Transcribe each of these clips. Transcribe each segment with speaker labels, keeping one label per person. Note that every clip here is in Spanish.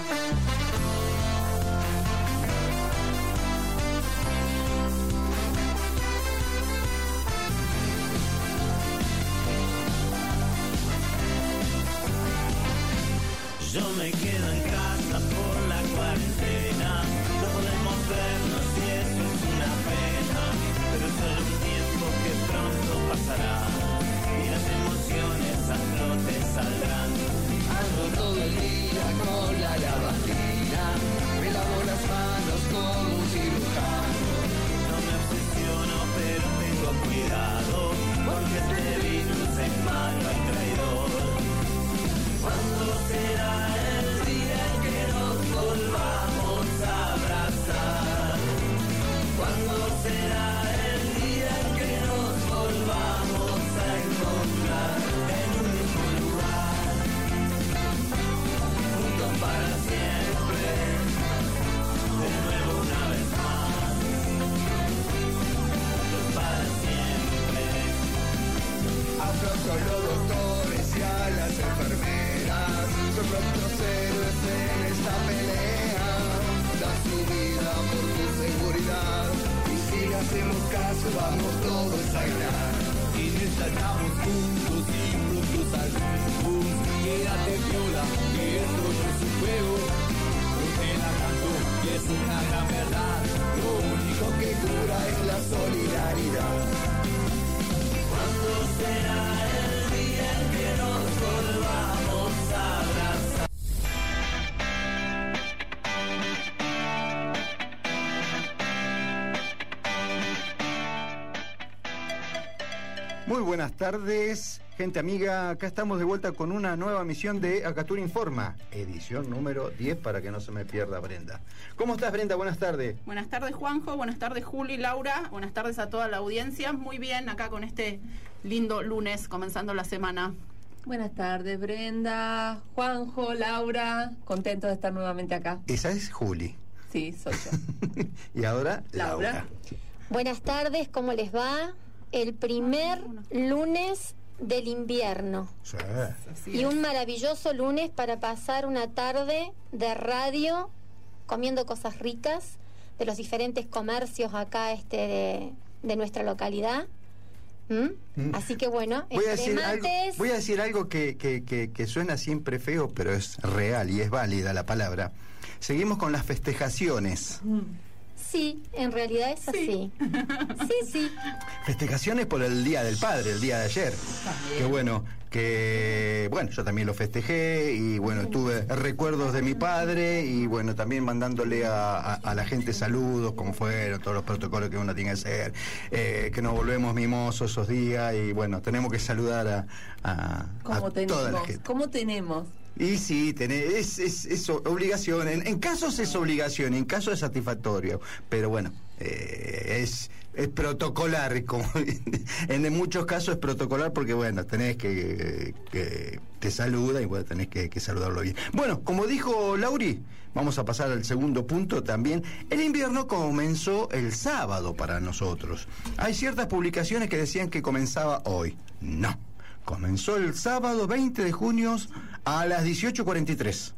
Speaker 1: Yo me quedo en casa por la cuarentena. No podemos vernos y eso es una pena. Pero es solo un tiempo que pronto pasará. Y las emociones a flote saldrán.
Speaker 2: Ando todo el día la lavandina. Me lavo las manos como un cirujano.
Speaker 1: No me obsesiono, pero tengo cuidado. Porque este virus es malo
Speaker 3: buenas tardes, gente amiga. Acá estamos de vuelta con una nueva misión de Acatur Informa, edición número 10 para que no se me pierda Brenda. ¿Cómo estás, Brenda? Buenas tardes.
Speaker 4: Buenas tardes Juanjo, buenas tardes Juli, Laura, buenas tardes a toda la audiencia. Muy bien, acá con este lindo lunes comenzando la semana.
Speaker 5: Buenas tardes, Brenda, Juanjo, Laura. Contento de estar nuevamente acá.
Speaker 3: Esa es Juli.
Speaker 5: Sí, soy yo.
Speaker 3: y ahora, Laura.
Speaker 5: Laura.
Speaker 6: Buenas tardes, ¿cómo les va? El primer lunes del invierno.
Speaker 3: Sí.
Speaker 6: Y un maravilloso lunes para pasar una tarde de radio comiendo cosas ricas de los diferentes comercios acá este de, de nuestra localidad. ¿Mm?
Speaker 3: Mm.
Speaker 6: Así que bueno,
Speaker 3: Voy a, decir algo, voy a decir algo que, que- que- que suena siempre feo, pero es real y es válida la palabra. Seguimos con las festejaciones.
Speaker 6: Sí, en realidad es así. Sí, sí.
Speaker 3: Festejaciones por el Día del Padre, el día de ayer. Que bueno, que bueno, yo también lo festejé y bueno, tuve recuerdos de mi padre y bueno, también mandándole a, a- a la gente saludos, como fueron, todos los protocolos que uno tiene que hacer, eh, que nos volvemos mimosos esos días y bueno, tenemos que saludar a, a, a
Speaker 5: ¿Cómo
Speaker 3: toda la
Speaker 5: tenemos?
Speaker 3: gente.
Speaker 5: ¿Cómo tenemos?
Speaker 3: Y sí, tenés, es, es, es obligación. En, en casos es obligación, en casos es satisfactorio. Pero bueno, eh, es, es protocolar. Como, en muchos casos es protocolar porque, bueno, tenés que. que te saluda y bueno, tenés que, que saludarlo bien. Bueno, como dijo Lauri, vamos a pasar al segundo punto también. El invierno comenzó el sábado para nosotros. Hay ciertas publicaciones que decían que comenzaba hoy. No. Comenzó el sábado 20 de junio a las 18.43.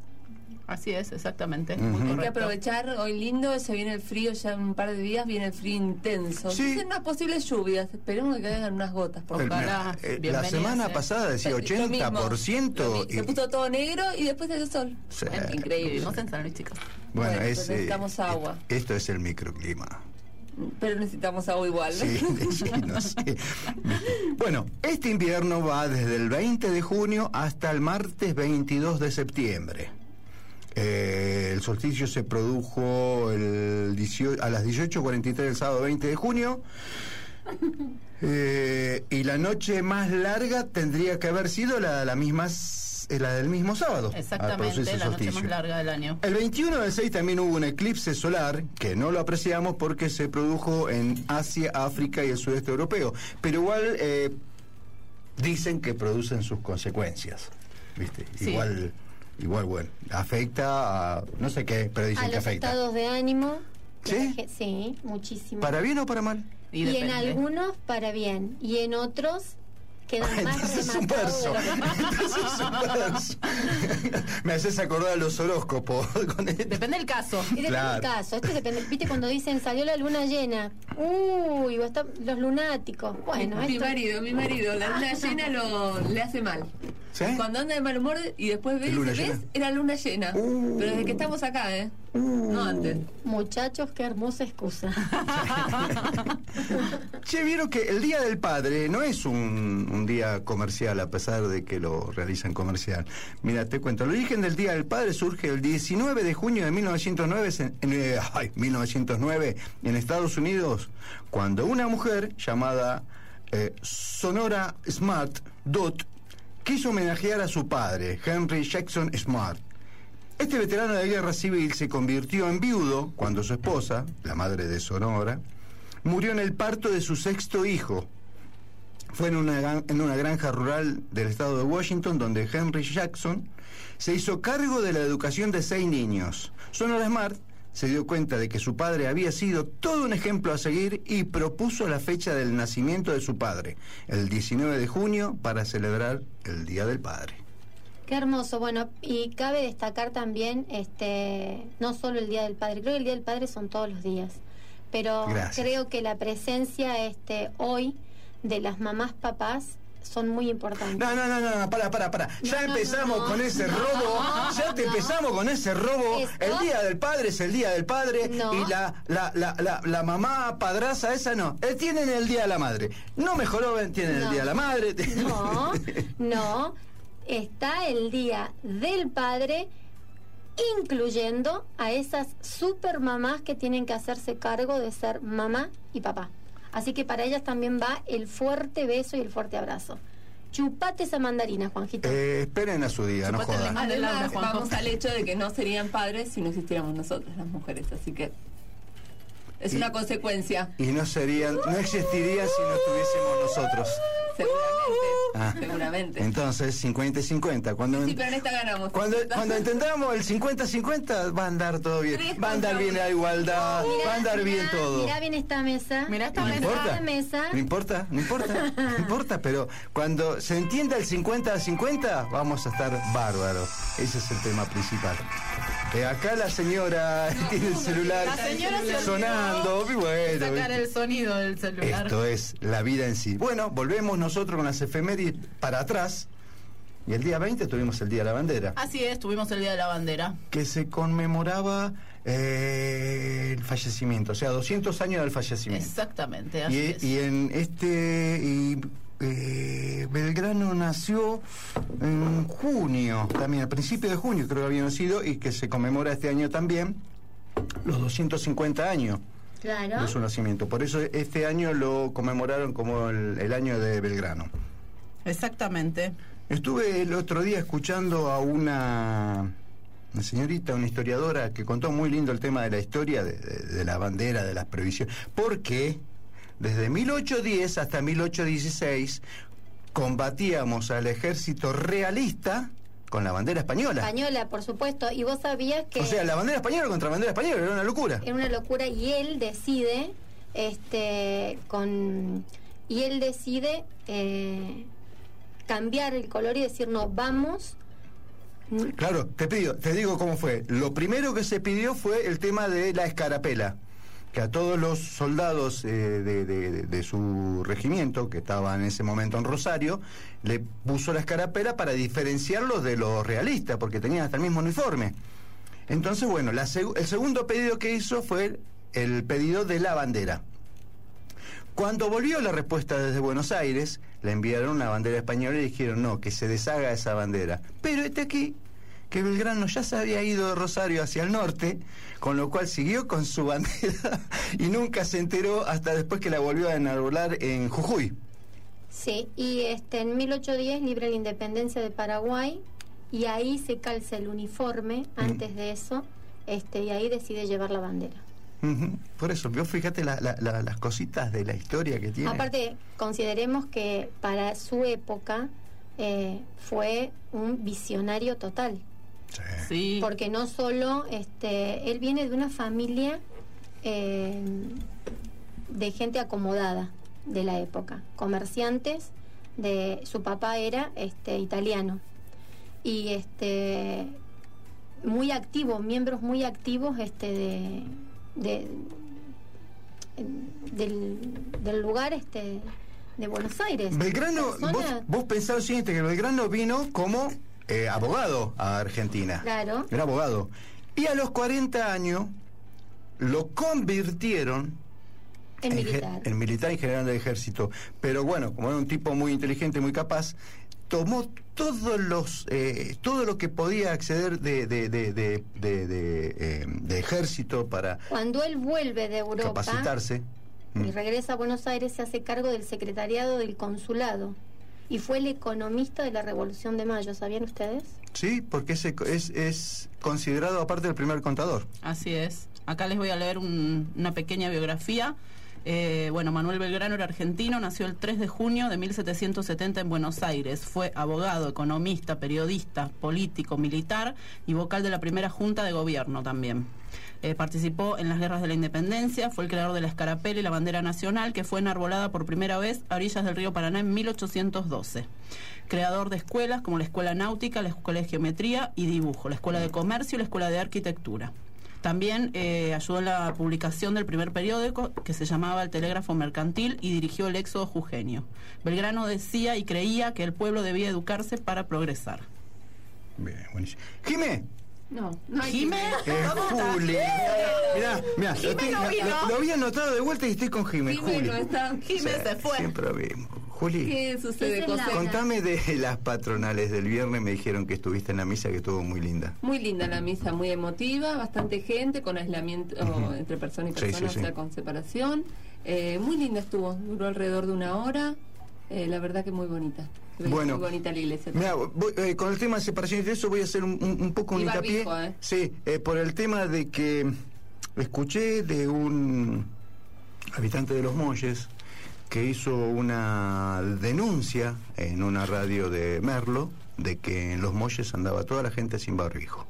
Speaker 4: Así es, exactamente.
Speaker 5: Hay que aprovechar hoy lindo, se viene el frío ya en un par de días, viene el frío intenso.
Speaker 3: Sí.
Speaker 5: Unas posibles lluvias, esperemos que caigan unas gotas. Por favor.
Speaker 3: Eh, la semana
Speaker 4: eh.
Speaker 3: pasada decía
Speaker 5: Lo mismo,
Speaker 3: 80%.
Speaker 5: lo mi-
Speaker 3: y-
Speaker 5: Se puso todo negro y después el sol.
Speaker 3: Sí.
Speaker 4: Bueno, increíble, vivimos en San Luis, chicos.
Speaker 3: Bueno,
Speaker 5: Bueno,
Speaker 3: es, eh,
Speaker 5: necesitamos agua.
Speaker 3: Esto es el microclima.
Speaker 5: Pero necesitamos agua igual.
Speaker 3: Sí, sí, no sé. Bueno, este invierno va desde el 20 de junio hasta el martes 22 de septiembre. Eh, el solsticio se produjo el 18 a las 18.43 del sábado 20 de junio. Eh, y la noche más larga tendría que haber sido la, la misma eh, la del mismo sábado.
Speaker 4: Exactamente,
Speaker 3: el
Speaker 4: la noche más larga del año.
Speaker 3: El 21 del 6 también hubo un eclipse solar que no lo apreciamos porque se produjo en Asia, África y el sudeste europeo. Pero igual eh, dicen que producen sus consecuencias. ¿Viste?
Speaker 4: Sí.
Speaker 3: Igual, igual, bueno, afecta a no sé qué, pero dicen
Speaker 6: A
Speaker 3: que
Speaker 6: los
Speaker 3: afecta.
Speaker 6: estados de ánimo.
Speaker 3: ¿Sí?
Speaker 6: Sí, muchísimo.
Speaker 3: ¿Para bien o para mal?
Speaker 4: Y,
Speaker 6: y en algunos para bien y en otros quedan más
Speaker 3: Entonces es un verso.
Speaker 6: lo que-
Speaker 3: Entonces es un verso. Me haces acordar a los horóscopos. con esto.
Speaker 4: Depende del caso.
Speaker 6: Y depende
Speaker 3: Claro.
Speaker 6: del caso. Esto depende. Viste cuando dicen salió la luna llena. Uy, va a estar- los lunáticos. Bueno,
Speaker 5: mi
Speaker 6: esto.
Speaker 5: marido, mi marido, la luna llena lo, le hace mal.
Speaker 3: ¿Sí?
Speaker 5: Cuando anda de mal humor y después ves,
Speaker 3: ¿Luna
Speaker 5: ¿ves?
Speaker 3: llena?
Speaker 5: Era luna llena.
Speaker 3: Uh.
Speaker 5: Pero desde que estamos acá, ¿eh? No antes.
Speaker 6: Muchachos, qué hermosa excusa.
Speaker 3: Che, vieron que el Día del Padre no es un, un día comercial, a pesar de que lo realizan comercial. Mira, te cuento, el origen del Día del Padre surge el 19 de junio de 1909, en, en, eh, ay, 1909 en Estados Unidos, cuando una mujer llamada eh, Sonora Smart Dot quiso homenajear a su padre, Henry Jackson Smart. Este veterano de guerra civil se convirtió en viudo cuando su esposa, la madre de Sonora, murió en el parto de su sexto hijo. Fue en una, en una granja rural del estado de Washington donde Henry Jackson se hizo cargo de la educación de seis niños. Sonora Smart se dio cuenta de que su padre había sido todo un ejemplo a seguir y propuso la fecha del nacimiento de su padre, el 19 de junio, para celebrar el Día del Padre.
Speaker 6: Qué hermoso. Bueno, y cabe destacar también, este, no solo el Día del Padre, creo que el Día del Padre son todos los días, pero
Speaker 3: Gracias.
Speaker 6: creo que la presencia este, hoy de las mamás papás son muy importantes.
Speaker 3: No, no, no, no, no, para, para, para. Ya
Speaker 6: No,
Speaker 3: empezamos
Speaker 6: no,
Speaker 3: con ese robo. ya te empezamos con ese robo.
Speaker 6: Esto-
Speaker 3: El día del padre es el día del padre. Y la, la, la, la, la mamá padraza, esa no. Eh, tienen el día de la madre. No mejoró, tienen el día de la madre.
Speaker 6: No, no. Está el Día del Padre, incluyendo a esas super mamás que tienen que hacerse cargo de ser mamá y papá. Así que para ellas también va el fuerte beso y el fuerte abrazo. Chupate esa mandarina, Juanjito.
Speaker 3: Eh, esperen a su día, no
Speaker 4: Chupate
Speaker 3: jodan.
Speaker 5: Además, vamos al hecho de que no serían padres si no existiéramos nosotras, las mujeres. Así que es
Speaker 3: Y-
Speaker 5: una consecuencia,
Speaker 3: Y no serían, no existirían si no estuviésemos nosotros.
Speaker 5: Seguramente.
Speaker 3: Ah.
Speaker 5: Seguramente.
Speaker 3: Entonces, 50 y 50. Cuando,
Speaker 5: Sí, pero en esta ganamos.
Speaker 3: Cuando, cuando entendamos el 50-50, va a andar todo bien. Va a andar bien la igualdad,
Speaker 6: Mirá,
Speaker 3: va a andar bien
Speaker 6: mirá,
Speaker 3: todo.
Speaker 6: Mirá bien esta mesa.
Speaker 4: Mirá esta
Speaker 3: No
Speaker 4: mesa.
Speaker 3: importa.
Speaker 6: Mesa.
Speaker 3: No importa, no importa, no importa, pero cuando se entienda el 50 a 50, vamos a estar bárbaros. Ese es el tema principal. Eh, acá la señora tiene el celular
Speaker 4: La señora se
Speaker 3: sonando, y bueno.
Speaker 4: Sacar el sonido del celular.
Speaker 3: Esto es la vida en sí. Bueno, volvemos nosotros con las efemérides para atrás. Y el día 20 tuvimos el Día de la Bandera,
Speaker 4: Así es, tuvimos el Día de la Bandera.
Speaker 3: que se conmemoraba eh, el fallecimiento, o sea, 200 años del fallecimiento.
Speaker 4: Exactamente, así
Speaker 3: Y,
Speaker 4: es.
Speaker 3: y en este y, eh, Belgrano nació en junio, también al principio de junio creo que había nacido y que se conmemora este año también los 250 años
Speaker 6: Claro.
Speaker 3: de su nacimiento. Por eso este año lo conmemoraron como el, el año de Belgrano.
Speaker 4: Exactamente.
Speaker 3: Estuve el otro día escuchando a una, una señorita, una historiadora, que contó muy lindo el tema de la historia de, de- de la bandera, de las previsiones. Porque desde 1810 hasta 1816 combatíamos al ejército realista con la bandera española.
Speaker 6: Española, por supuesto. Y vos sabías que
Speaker 3: O sea, la bandera española contra la bandera española era una locura.
Speaker 6: era una locura y él decide, este, con y él decide eh, cambiar el color y decir no, vamos.
Speaker 3: Claro, te pido, te digo cómo fue. Lo primero que se pidió fue el tema de la escarapela, que a todos los soldados eh, de, su regimiento, que estaban en ese momento en Rosario, le puso la escarapela para diferenciarlos de los realistas, porque tenían hasta el mismo uniforme. Entonces, bueno, el segundo pedido que hizo fue el pedido de la bandera. Cuando volvió la respuesta desde Buenos Aires, le enviaron una bandera española y dijeron no, que se deshaga esa bandera. Pero este aquí, que Belgrano ya se había ido de Rosario hacia el norte, con lo cual siguió con su bandera y nunca se enteró hasta después que la volvió a enarbolar en Jujuy.
Speaker 6: Sí, y este en 1810 libre la independencia de Paraguay y ahí se calza el uniforme antes de eso, este y ahí decide llevar la bandera.
Speaker 3: Por eso, vos fíjate la- la- la- las cositas de la historia que tiene.
Speaker 6: Aparte, consideremos que para su época eh, fue un visionario total,
Speaker 3: Sí.
Speaker 4: Sí.
Speaker 6: porque no solo, este, él viene de una familia eh, de gente acomodada de la época, comerciantes de su papá era este italiano y este muy activos, miembros muy activos este de, de- del, del lugar este de Buenos Aires.
Speaker 3: Belgrano, vos, vos pensás lo siguiente, que Belgrano vino como eh, abogado a Argentina.
Speaker 6: Claro.
Speaker 3: Era abogado. Y a los 40 años lo convirtieron
Speaker 6: En
Speaker 3: ge-
Speaker 6: militar.
Speaker 3: en militar en general del ejército. Pero bueno, como era un tipo muy inteligente, muy capaz, tomó todos los eh, todo lo que podía acceder de, de, de, de, de- de, eh, de ejército para
Speaker 6: Cuando él vuelve de Europa
Speaker 3: capacitarse.
Speaker 6: y regresa a Buenos Aires, se hace cargo del secretariado del consulado y fue el economista de la Revolución de Mayo, ¿sabían ustedes?
Speaker 3: Sí, porque es, es, es considerado aparte del primer contador.
Speaker 4: Así es. Acá les voy a leer un- una pequeña biografía. Eh, bueno, Manuel Belgrano era argentino, nació el 3 de junio de 1770 en Buenos Aires. Fue abogado, economista, periodista, político, militar y vocal de la primera Junta de Gobierno también. Eh, participó en las guerras de la independencia, fue el creador de la escarapela y la bandera nacional, que fue enarbolada por primera vez a orillas del río Paraná en 1812. Creador de escuelas como la Escuela Náutica, la Escuela de Geometría y Dibujo, la Escuela de Comercio y la Escuela de Arquitectura. También eh, ayudó en la publicación del primer periódico que se llamaba El Telégrafo Mercantil y dirigió el Éxodo Jujeño. Belgrano decía y creía que el pueblo debía educarse para progresar.
Speaker 3: Bien, buenísimo. Jimé,
Speaker 5: No, no hay
Speaker 4: Jimé.
Speaker 5: que-
Speaker 3: Eh, Juli. Mirá, mirá, lo,
Speaker 4: no vino.
Speaker 3: lo- lo había anotado de vuelta y estoy con Jimé.
Speaker 5: Jimé
Speaker 3: Juli.
Speaker 5: no está.
Speaker 4: Jimé se fue.
Speaker 3: Siempre lo mismo. Juli,
Speaker 5: ¿Qué sucede,
Speaker 6: Esa es la-
Speaker 5: José?
Speaker 3: contame de las patronales del viernes. Me dijeron que estuviste en la misa que estuvo muy linda.
Speaker 5: Muy linda la misa, muy emotiva, bastante gente, con aislamiento entre persona y
Speaker 3: Sí,
Speaker 5: persona,
Speaker 3: sí, sí.
Speaker 5: o sea, con separación. Eh, muy linda estuvo, duró alrededor de una hora. Eh, la verdad que muy bonita.
Speaker 3: Bueno.
Speaker 5: muy bonita la iglesia.
Speaker 3: Mira, voy- eh, con el tema de separación y de eso voy a hacer un, poco un hincapié.
Speaker 5: barbijo, ¿eh?
Speaker 3: Sí, eh, por el tema de que escuché de un habitante de Los Molles que hizo una denuncia en una radio de Merlo de que en Los Molles andaba toda la gente sin barbijo.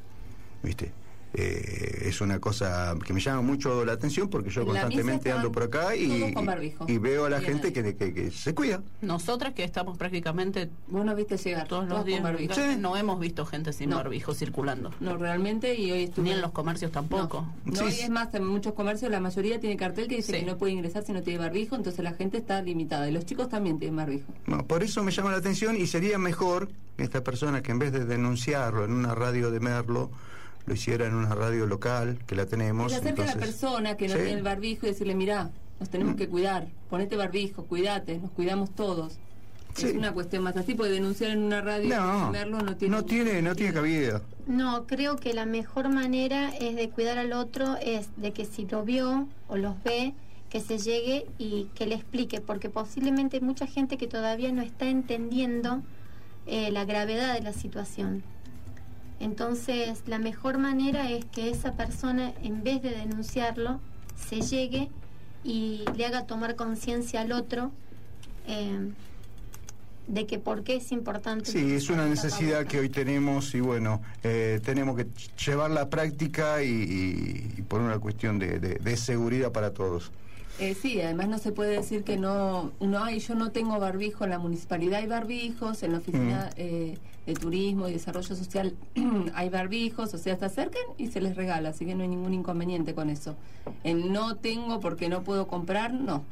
Speaker 3: ¿Viste? Eh, es una cosa que me llama mucho la atención porque yo constantemente ando por acá y, veo a la
Speaker 5: Bien
Speaker 3: gente que, que- que se cuida.
Speaker 4: Nosotras que estamos prácticamente
Speaker 5: Vos no viste llegar,
Speaker 4: todos los días
Speaker 5: con barbijo.
Speaker 3: Sí.
Speaker 4: no hemos visto gente sin
Speaker 5: No.
Speaker 4: barbijo circulando.
Speaker 5: No, realmente, y hoy estuve...
Speaker 4: Ni en los comercios tampoco.
Speaker 5: No,
Speaker 3: Sí.
Speaker 5: no, y es más, en muchos comercios la mayoría tiene cartel que dice
Speaker 4: Sí.
Speaker 5: que no puede ingresar si no tiene barbijo, entonces la gente está limitada. Y los chicos también tienen barbijo.
Speaker 3: Bueno, por eso me llama la atención y sería mejor que esta persona que en vez de denunciarlo en una radio de Merlo, lo hiciera en una radio local, que la
Speaker 5: Y
Speaker 3: tenemos.
Speaker 5: se acerca a la
Speaker 3: entonces-
Speaker 5: persona que no
Speaker 3: Sí.
Speaker 5: tiene el barbijo y decirle, mirá, nos tenemos
Speaker 3: Mm.
Speaker 5: que cuidar, ponete barbijo, cuídate, nos cuidamos todos.
Speaker 3: Sí.
Speaker 5: Es una cuestión más así, porque denunciar en una radio
Speaker 3: No,
Speaker 5: verlo no tiene...
Speaker 3: no tiene, no tiene cabida.
Speaker 6: No, creo que la mejor manera es de cuidar al otro, es de que si lo vio o los ve, que se llegue y que le explique, porque posiblemente hay mucha gente que todavía no está entendiendo eh, la gravedad de la situación. Entonces, la mejor manera es que esa persona, en vez de denunciarlo, se llegue y le haga tomar conciencia al otro eh, de que por qué es importante.
Speaker 3: Sí, es una necesidad que hoy tenemos y bueno, eh, tenemos que llevarla a práctica y, y- y por una cuestión de, de- de seguridad para todos.
Speaker 5: Eh, sí, además no se puede decir que no, no hay, yo no tengo barbijo, en la municipalidad hay barbijos, en la oficina
Speaker 3: Mm.
Speaker 5: eh, de turismo y desarrollo social hay barbijos, o sea, se acercan y se les regala, así que no hay ningún inconveniente con eso. El no tengo porque no puedo comprar, no.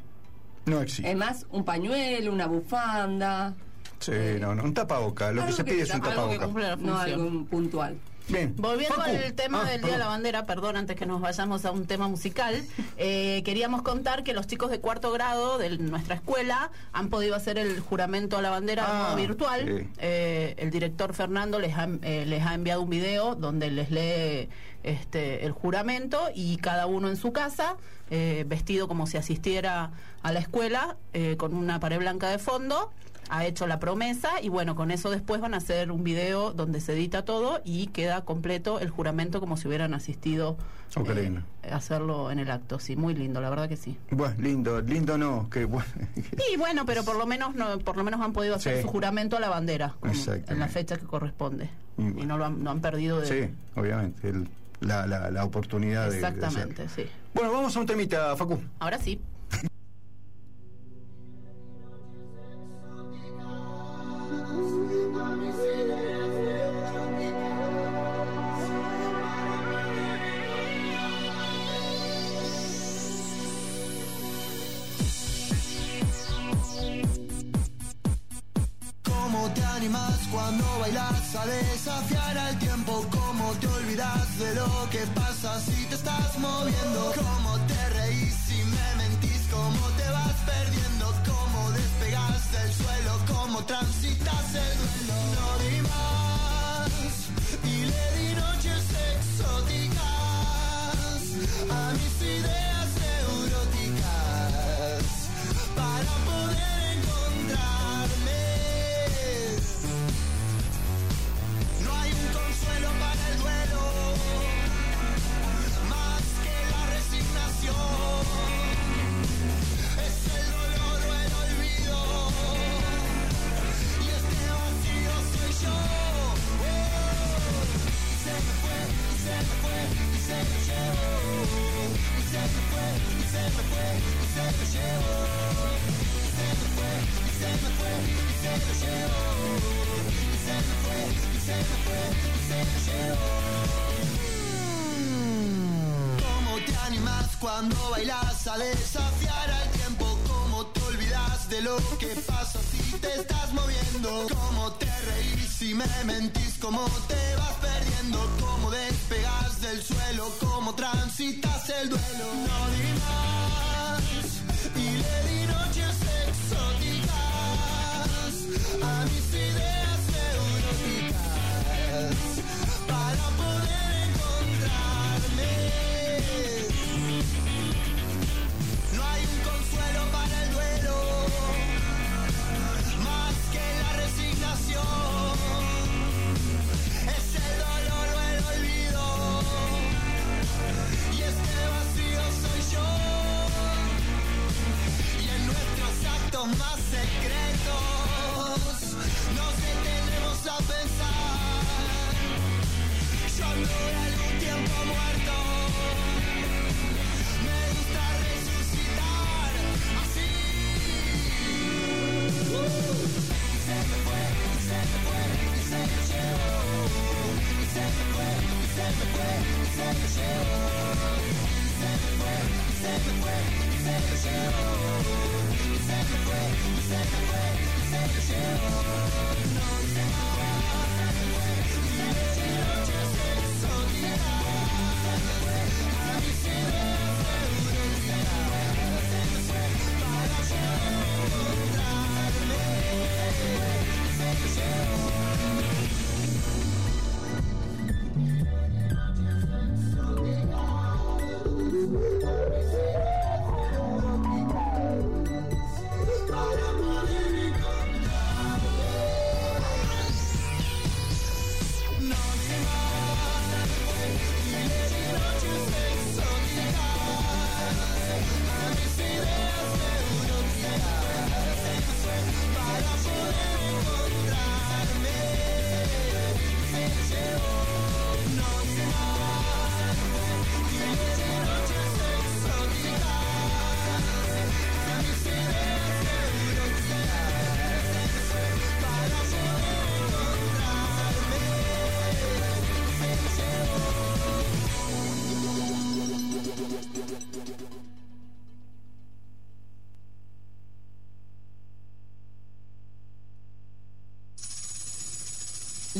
Speaker 3: No existe.
Speaker 5: Además, un pañuelo, una bufanda,
Speaker 3: Sí,
Speaker 5: eh,
Speaker 3: no, no, un tapaboca. Lo que se
Speaker 5: que
Speaker 3: pide es un tapaboca.
Speaker 5: no algo puntual.
Speaker 3: Bien.
Speaker 4: Volviendo
Speaker 3: Facu.
Speaker 4: al tema
Speaker 3: Ah,
Speaker 4: del Día de la. Bandera, perdón, antes que nos vayamos a un tema musical, eh, queríamos contar que los chicos de cuarto grado de nuestra escuela han podido hacer el juramento a la bandera de
Speaker 3: Ah,
Speaker 4: virtual.
Speaker 3: sí.
Speaker 4: Eh, el director Fernando les ha, eh, les ha enviado un video donde les lee este, el juramento y cada uno en su casa, vestido como si asistiera a la escuela, con una pared blanca de fondo ha hecho la promesa y bueno, con eso después van a hacer un video donde se edita todo y queda completo el juramento como si hubieran asistido
Speaker 3: qué
Speaker 4: eh, hacerlo en el acto. Sí, muy lindo, la verdad que sí.
Speaker 3: Bueno, lindo, lindo no, que bueno.
Speaker 4: Y bueno, pero por lo menos no, por lo menos han podido hacer
Speaker 3: Sí.
Speaker 4: su juramento a la bandera en la fecha que corresponde
Speaker 3: Y
Speaker 4: no lo han, no han perdido de
Speaker 3: Sí, obviamente, el- la, la, la oportunidad de- de,
Speaker 4: sí.
Speaker 3: Bueno, vamos a un temita, Facu.
Speaker 4: Ahora sí.
Speaker 2: Bailas a desafiar al tiempo, cómo te olvidas de lo que pasa si te estás moviendo, cómo te reís si me mentís, cómo te vas perdiendo, cómo despegas del suelo, cómo transitas ¿Cómo te animas cuando bailas a desafiar al tiempo? ¿Cómo te olvidas de lo que pasa si te estás moviendo? ¿Cómo te reís si me mentís? ¿Cómo te vas perdiendo? ¿Cómo despegas del suelo? ¿Cómo transitas el duelo? No di más y le di exóticas a mis ideas neuróticas para poder encontrarme. No hay un consuelo para el duelo, más que la resignación. Es el dolor o el olvido, y este vacío soy yo. Y en nuestros actos más secretos se me fue, se me fue, se me llevó. Y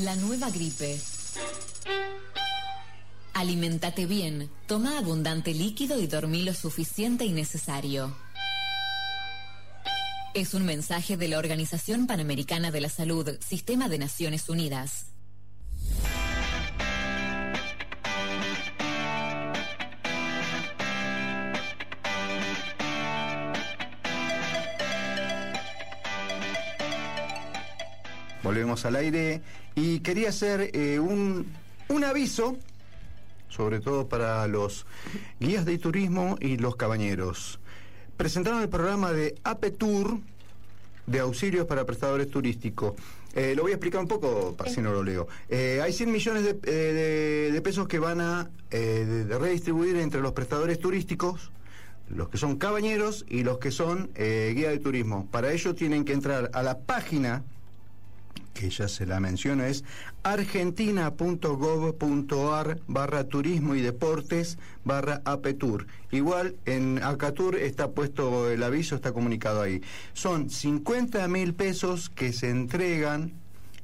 Speaker 7: La nueva gripe. Alimentate bien, toma abundante líquido y dormí lo suficiente y necesario. Es un mensaje de la Organización Panamericana de la Salud, Sistema de Naciones Unidas.
Speaker 3: Al aire y quería hacer eh, un, un aviso, sobre todo para los guías de turismo y los cabañeros. Presentaron el programa de APETUR de auxilios para prestadores turísticos. Eh, lo voy a explicar un poco, para si no lo leo. Eh, hay 100 millones de, de- de pesos que van a de redistribuir entre los prestadores turísticos, los que son cabañeros y los que son eh, guía de turismo. Para ello tienen que entrar a la página que ya se la menciono, es argentina.gov.ar barra turismo y deportes barra apetur. Igual en Acatur está puesto el aviso, está comunicado ahí. Son 50 mil pesos que se entregan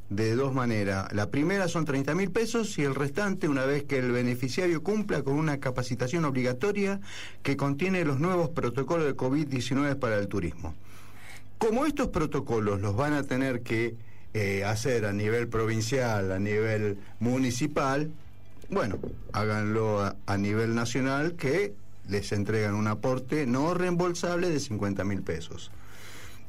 Speaker 3: de dos maneras. La primera son 30 mil pesos y el restante una vez que el beneficiario cumpla con una capacitación obligatoria que contiene los nuevos protocolos de COVID-19 para el turismo. Como estos protocolos los van a tener que eh, hacer a nivel provincial, a nivel municipal, bueno, háganlo a, a nivel nacional que les entregan un aporte no reembolsable de 50 mil pesos.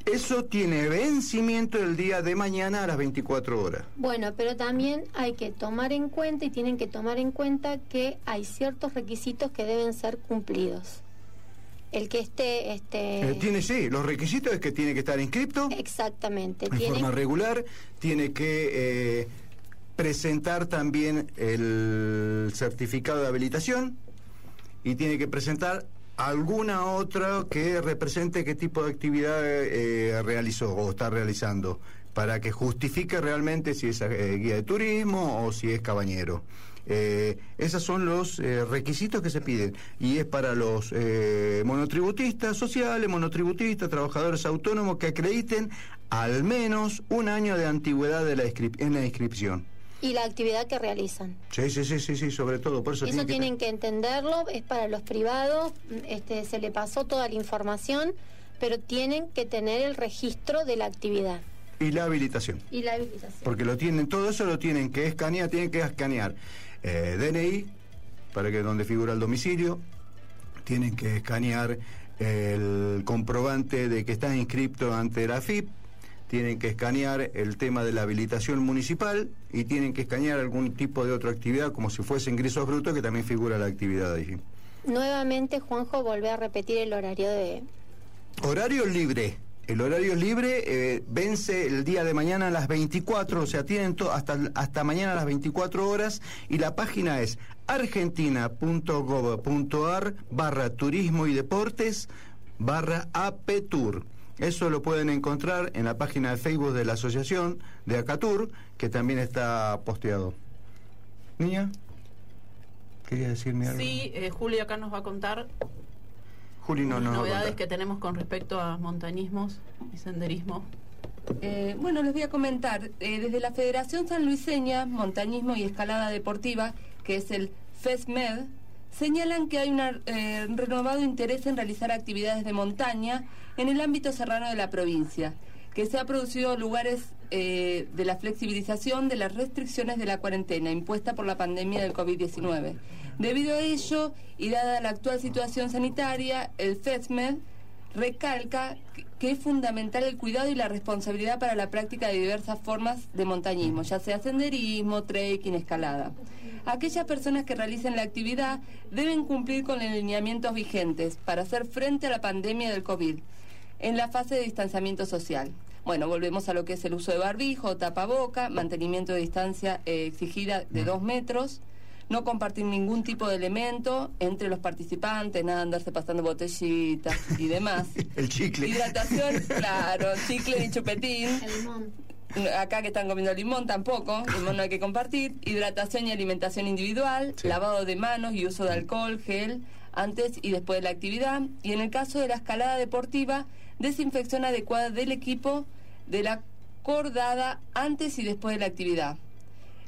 Speaker 3: Eso tiene vencimiento el día de mañana a las 24 horas.
Speaker 6: Bueno, pero también hay que tomar en cuenta y tienen que tomar en cuenta que hay ciertos requisitos que deben ser cumplidos. El que esté, este,
Speaker 3: Eh, tiene, sí, los requisitos es que tiene que estar inscripto
Speaker 6: exactamente,
Speaker 3: en
Speaker 6: tiene
Speaker 3: forma regular, tiene que eh, presentar también el certificado de habilitación y tiene que presentar alguna otra que represente qué tipo de actividad eh, realizó o está realizando para que justifique realmente si es eh, guía de turismo o si es cabañero. Eh, esos son los eh, requisitos que se piden y es para los eh, monotributistas sociales, monotributistas, trabajadores autónomos que acrediten al menos un año de antigüedad de la en la inscripción.
Speaker 6: y la actividad que realizan.
Speaker 3: Sí, sí, sí, sí, sí, sobre todo, por eso,
Speaker 6: Eso
Speaker 3: tiene que
Speaker 6: tienen que entenderlo, es para los privados, este, se le pasó toda la información, pero tienen que tener el registro de la actividad
Speaker 3: y la habilitación.
Speaker 6: y la habilitación.
Speaker 3: Porque lo tienen, todo eso lo tienen que escanear, tienen que escanear eh, DNI, para que donde figura el domicilio, tienen que escanear el comprobante de que están inscriptos ante la FIP, tienen que escanear el tema de la habilitación municipal y tienen que escanear algún tipo de otra actividad, como si fuese ingresos brutos, que también figura la actividad ahí.
Speaker 6: Nuevamente, Juanjo, volvé a repetir el horario de...
Speaker 3: Horario libre. El horario libre eh, vence el día de mañana a las 24, o sea, tienen hasta, hasta mañana a las 24 horas y la página es argentina.gov.ar barra turismo y deportes barra APTUR. Eso lo pueden encontrar en la página de Facebook de la Asociación de Acatur, que también está posteado. Niña, ¿quería decirme algo?
Speaker 4: Sí, eh, Juli acá nos va a contar
Speaker 3: Juli no nos
Speaker 4: novedades que tenemos con respecto a montañismos y senderismo.
Speaker 5: Eh, bueno, les voy a comentar. eh, desde la Federación Sanluiseña, Montañismo y Escalada Deportiva, que es el FESMED, señalan que hay un renovado interés en realizar actividades de montaña en el ámbito serrano de la provincia, que se ha producido lugares eh, de la flexibilización de las restricciones de la cuarentena impuesta por la pandemia del COVID-19. Debido a ello, y dada la actual situación sanitaria, el FESMED recalca que- es fundamental el cuidado y la responsabilidad para la práctica de diversas formas de montañismo, ya sea senderismo, trekking, escalada. Aquellas personas que realicen la actividad deben cumplir con los lineamientos vigentes para hacer frente a la pandemia del COVID en la fase de distanciamiento social. Bueno, volvemos a lo que es el uso de barbijo, tapaboca, mantenimiento de distancia eh, exigida de dos metros, no compartir ningún tipo de elemento entre los participantes, nada andarse pasando botellitas y demás.
Speaker 3: El chicle.
Speaker 5: Hidratación, claro, chicle ni chupetín.
Speaker 6: El limón.
Speaker 5: Acá que están comiendo limón tampoco, limón no hay que compartir. Hidratación y alimentación individual,
Speaker 3: Sí.
Speaker 5: lavado de manos y uso de alcohol, gel, antes y después de la actividad. Y en el caso de la escalada deportiva, desinfección adecuada del equipo de la cordada antes y después de la actividad.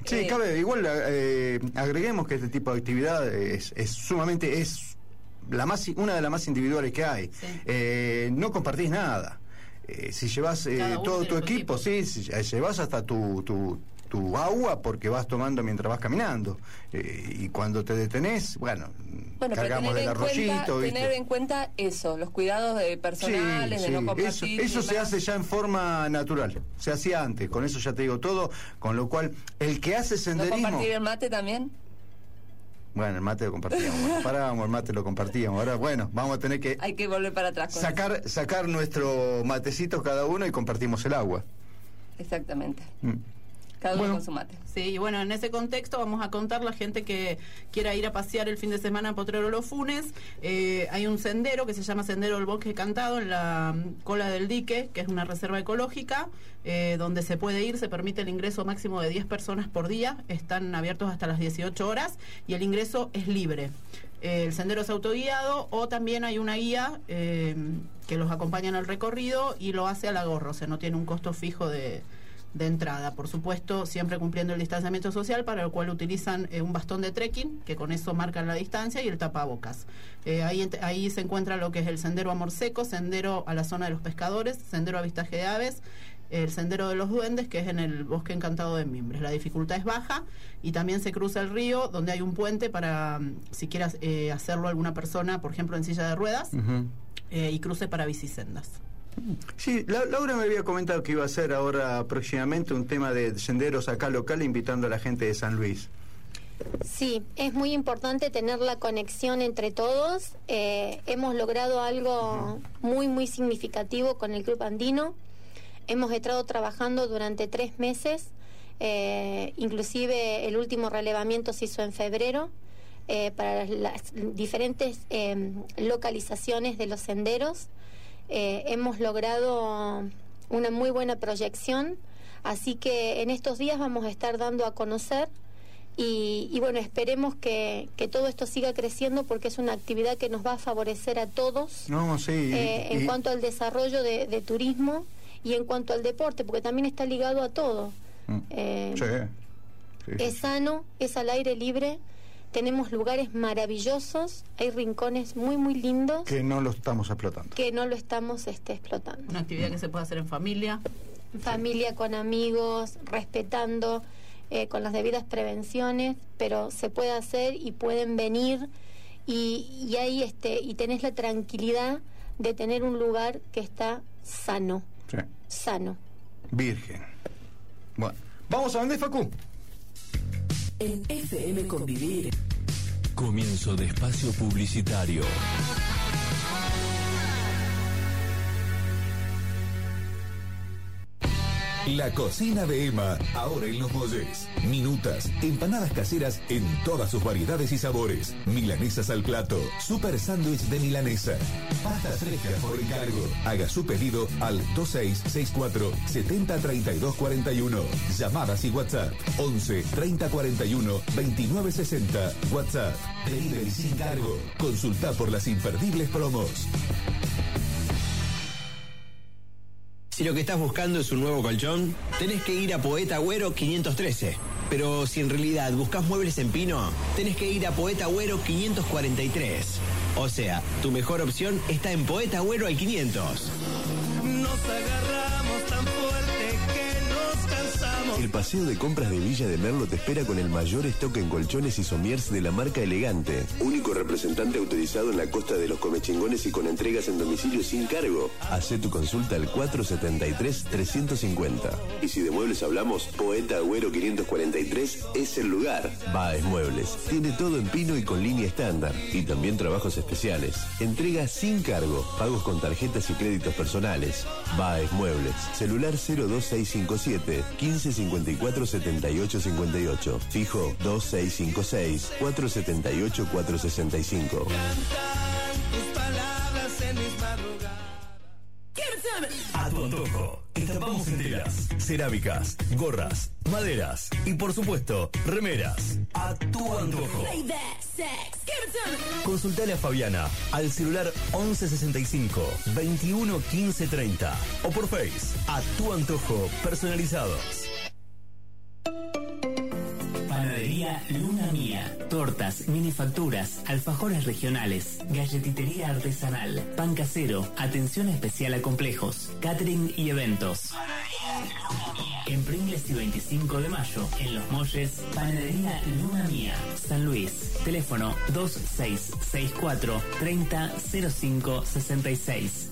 Speaker 3: Sí,
Speaker 5: Eh,
Speaker 3: cabe, igual eh, agreguemos que este tipo de actividad es, es sumamente, es la más, una de las más individuales que hay.
Speaker 4: Sí.
Speaker 3: Eh, no compartís nada. Eh, si llevas eh, todo tu equipo,
Speaker 4: equipo.
Speaker 3: sí, si llevas hasta tu, tu, tu agua porque vas tomando mientras vas caminando. Eh, y cuando te detenés, bueno,
Speaker 5: Bueno,
Speaker 3: cargamos del
Speaker 5: cuenta,
Speaker 3: arroyito.
Speaker 5: tener en cuenta eso, los cuidados de personales,
Speaker 3: Sí,
Speaker 5: de no compartir.
Speaker 3: Eso, se hace ya en forma natural. Se hacía antes, con eso ya te digo todo. Con lo cual, el que hace
Speaker 5: ¿No
Speaker 3: senderismo.
Speaker 5: compartir el mate también?
Speaker 3: Bueno, el mate lo compartíamos. Bueno, parábamos, el mate lo compartíamos. Ahora, bueno, vamos a tener que
Speaker 5: Hay que volver para atrás con
Speaker 3: sacar, sacar nuestro matecito cada uno y compartimos el agua.
Speaker 5: Exactamente.
Speaker 3: Mm.
Speaker 5: Cada uno
Speaker 3: Bueno.
Speaker 5: con su mate.
Speaker 4: Sí, y bueno, en ese contexto vamos a contar la gente que quiera ir a pasear el fin de semana a Potrero Los Funes. Eh, hay un sendero que se llama Sendero del Bosque Cantado en la mm, cola del dique, que es una reserva ecológica, eh, donde se puede ir, se permite el ingreso máximo de 10 personas por día, están abiertos hasta las 18 horas y el ingreso es libre. Eh, el sendero es autoguiado o también hay una guía eh, que los acompaña en el recorrido y lo hace a la gorra, o sea, no tiene un costo fijo de, de entrada. Por supuesto, siempre cumpliendo el distanciamiento social, para lo cual utilizan eh, un bastón de trekking, que con eso marcan la distancia, y el tapabocas. Eh, ahí, ahí se encuentra lo que es el sendero Amor Seco, sendero a la zona de los pescadores, sendero a vistaje de aves, el sendero de los duendes, que es en el bosque encantado de Mimbres. La dificultad es baja y también se cruza el río, donde hay un puente para, mm, si quieras eh, hacerlo alguna persona, por ejemplo, en silla de ruedas, eh, y cruce para bicisendas.
Speaker 3: Sí, La- Laura me había comentado que iba a hacer ahora próximamente un tema de senderos acá local invitando a la gente de San Luis.
Speaker 6: Sí, es muy importante tener la conexión entre todos. Eh, hemos logrado algo muy, muy significativo con el Club Andino. Hemos estado trabajando durante tres meses. eh, inclusive el último relevamiento se hizo en febrero eh, para las diferentes localizaciones de los senderos. Eh, hemos logrado una muy buena proyección, así que en estos días vamos a estar dando a conocer y, y bueno, esperemos que, que todo esto siga creciendo porque es una actividad que nos va a favorecer a todos
Speaker 3: No, sí. y-
Speaker 6: eh, en
Speaker 3: y-
Speaker 6: cuanto al desarrollo de, de turismo y en cuanto al deporte, porque también está ligado a todo.
Speaker 3: Mm.
Speaker 6: Eh,
Speaker 3: Sí.
Speaker 6: Es sano, es al aire libre, tenemos lugares maravillosos, hay rincones muy, muy lindos
Speaker 3: Que no lo estamos explotando.
Speaker 6: que no lo estamos este, explotando.
Speaker 4: Una actividad que se puede hacer en familia.
Speaker 6: familia, con amigos, respetando, eh, con las debidas prevenciones, pero se puede hacer y pueden venir y, y ahí este y tenés la tranquilidad de tener un lugar que está sano,
Speaker 3: Sí.
Speaker 6: sano.
Speaker 3: Virgen. Bueno, vamos a dónde, Facu.
Speaker 8: En FM Convivir.
Speaker 9: Comienzo de espacio publicitario.
Speaker 10: La cocina de Emma, ahora en Los Molles. Minutas, empanadas caseras en todas sus variedades y sabores. Milanesas al plato, super sándwich de milanesa. Pastas frescas por encargo. Haga su pedido al 2664 703241. Llamadas y WhatsApp 11 3041 2960. WhatsApp. Delivery sin cargo. Consulta por las imperdibles promos.
Speaker 11: Si lo que estás buscando es un nuevo colchón, tenés que ir a Poeta Agüero 513. Pero si en realidad buscas muebles en pino, tenés que ir a Poeta Agüero 543. O sea, tu mejor opción está en Poeta Agüero al 500.
Speaker 1: Nos agarramos tan fuerte.
Speaker 12: El paseo de compras de Villa de Merlo te espera con el mayor stock en colchones y somiers de la marca Elegante. Único representante autorizado en la costa de los comechingones y con entregas en domicilio sin cargo. Hacé tu consulta al 473-350. Y si de muebles hablamos, Poeta Agüero 543 es el lugar. Baez Muebles. Tiene todo en pino y con línea estándar. Y también trabajos especiales. Entrega sin cargo. Pagos con tarjetas y créditos personales. Baez Muebles. Celular 02657 1554 7858. Fijo 2656 478 465.
Speaker 1: Tus palabras en mis madrugadas.
Speaker 9: A tu antojo. Estampamos en telas, cerámicas, gorras, maderas y por supuesto, remeras. A tu antojo. Consultale a Fabiana al celular 1165 21 15 30 o por Face a tu antojo personalizados.
Speaker 8: Panadería Luna Mía. Tortas, minifacturas, alfajores regionales, galletitería artesanal, pan casero, atención especial a complejos, catering y eventos. En Pringles y 25 de mayo, en Los Molles, Panadería Luna Mía, San Luis. Teléfono 2664 300566.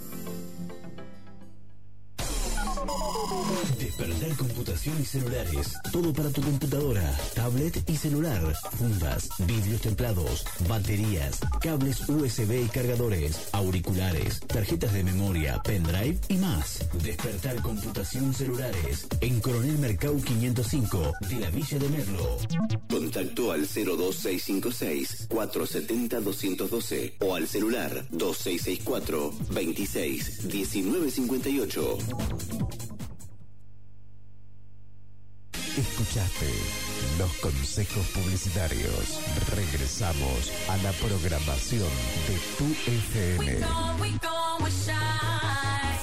Speaker 9: Despertar computación y celulares. Todo para tu computadora, tablet y celular. Fundas, vidrios templados, baterías, cables USB y cargadores, auriculares, tarjetas de memoria, pendrive y más. Despertar computación celulares. En Coronel Mercado 505 de la Villa de Merlo.
Speaker 12: Contacto al 02656 470 212 o al celular 2664 26 1958.
Speaker 10: Escuchaste los consejos publicitarios. Regresamos a la programación de tu FM.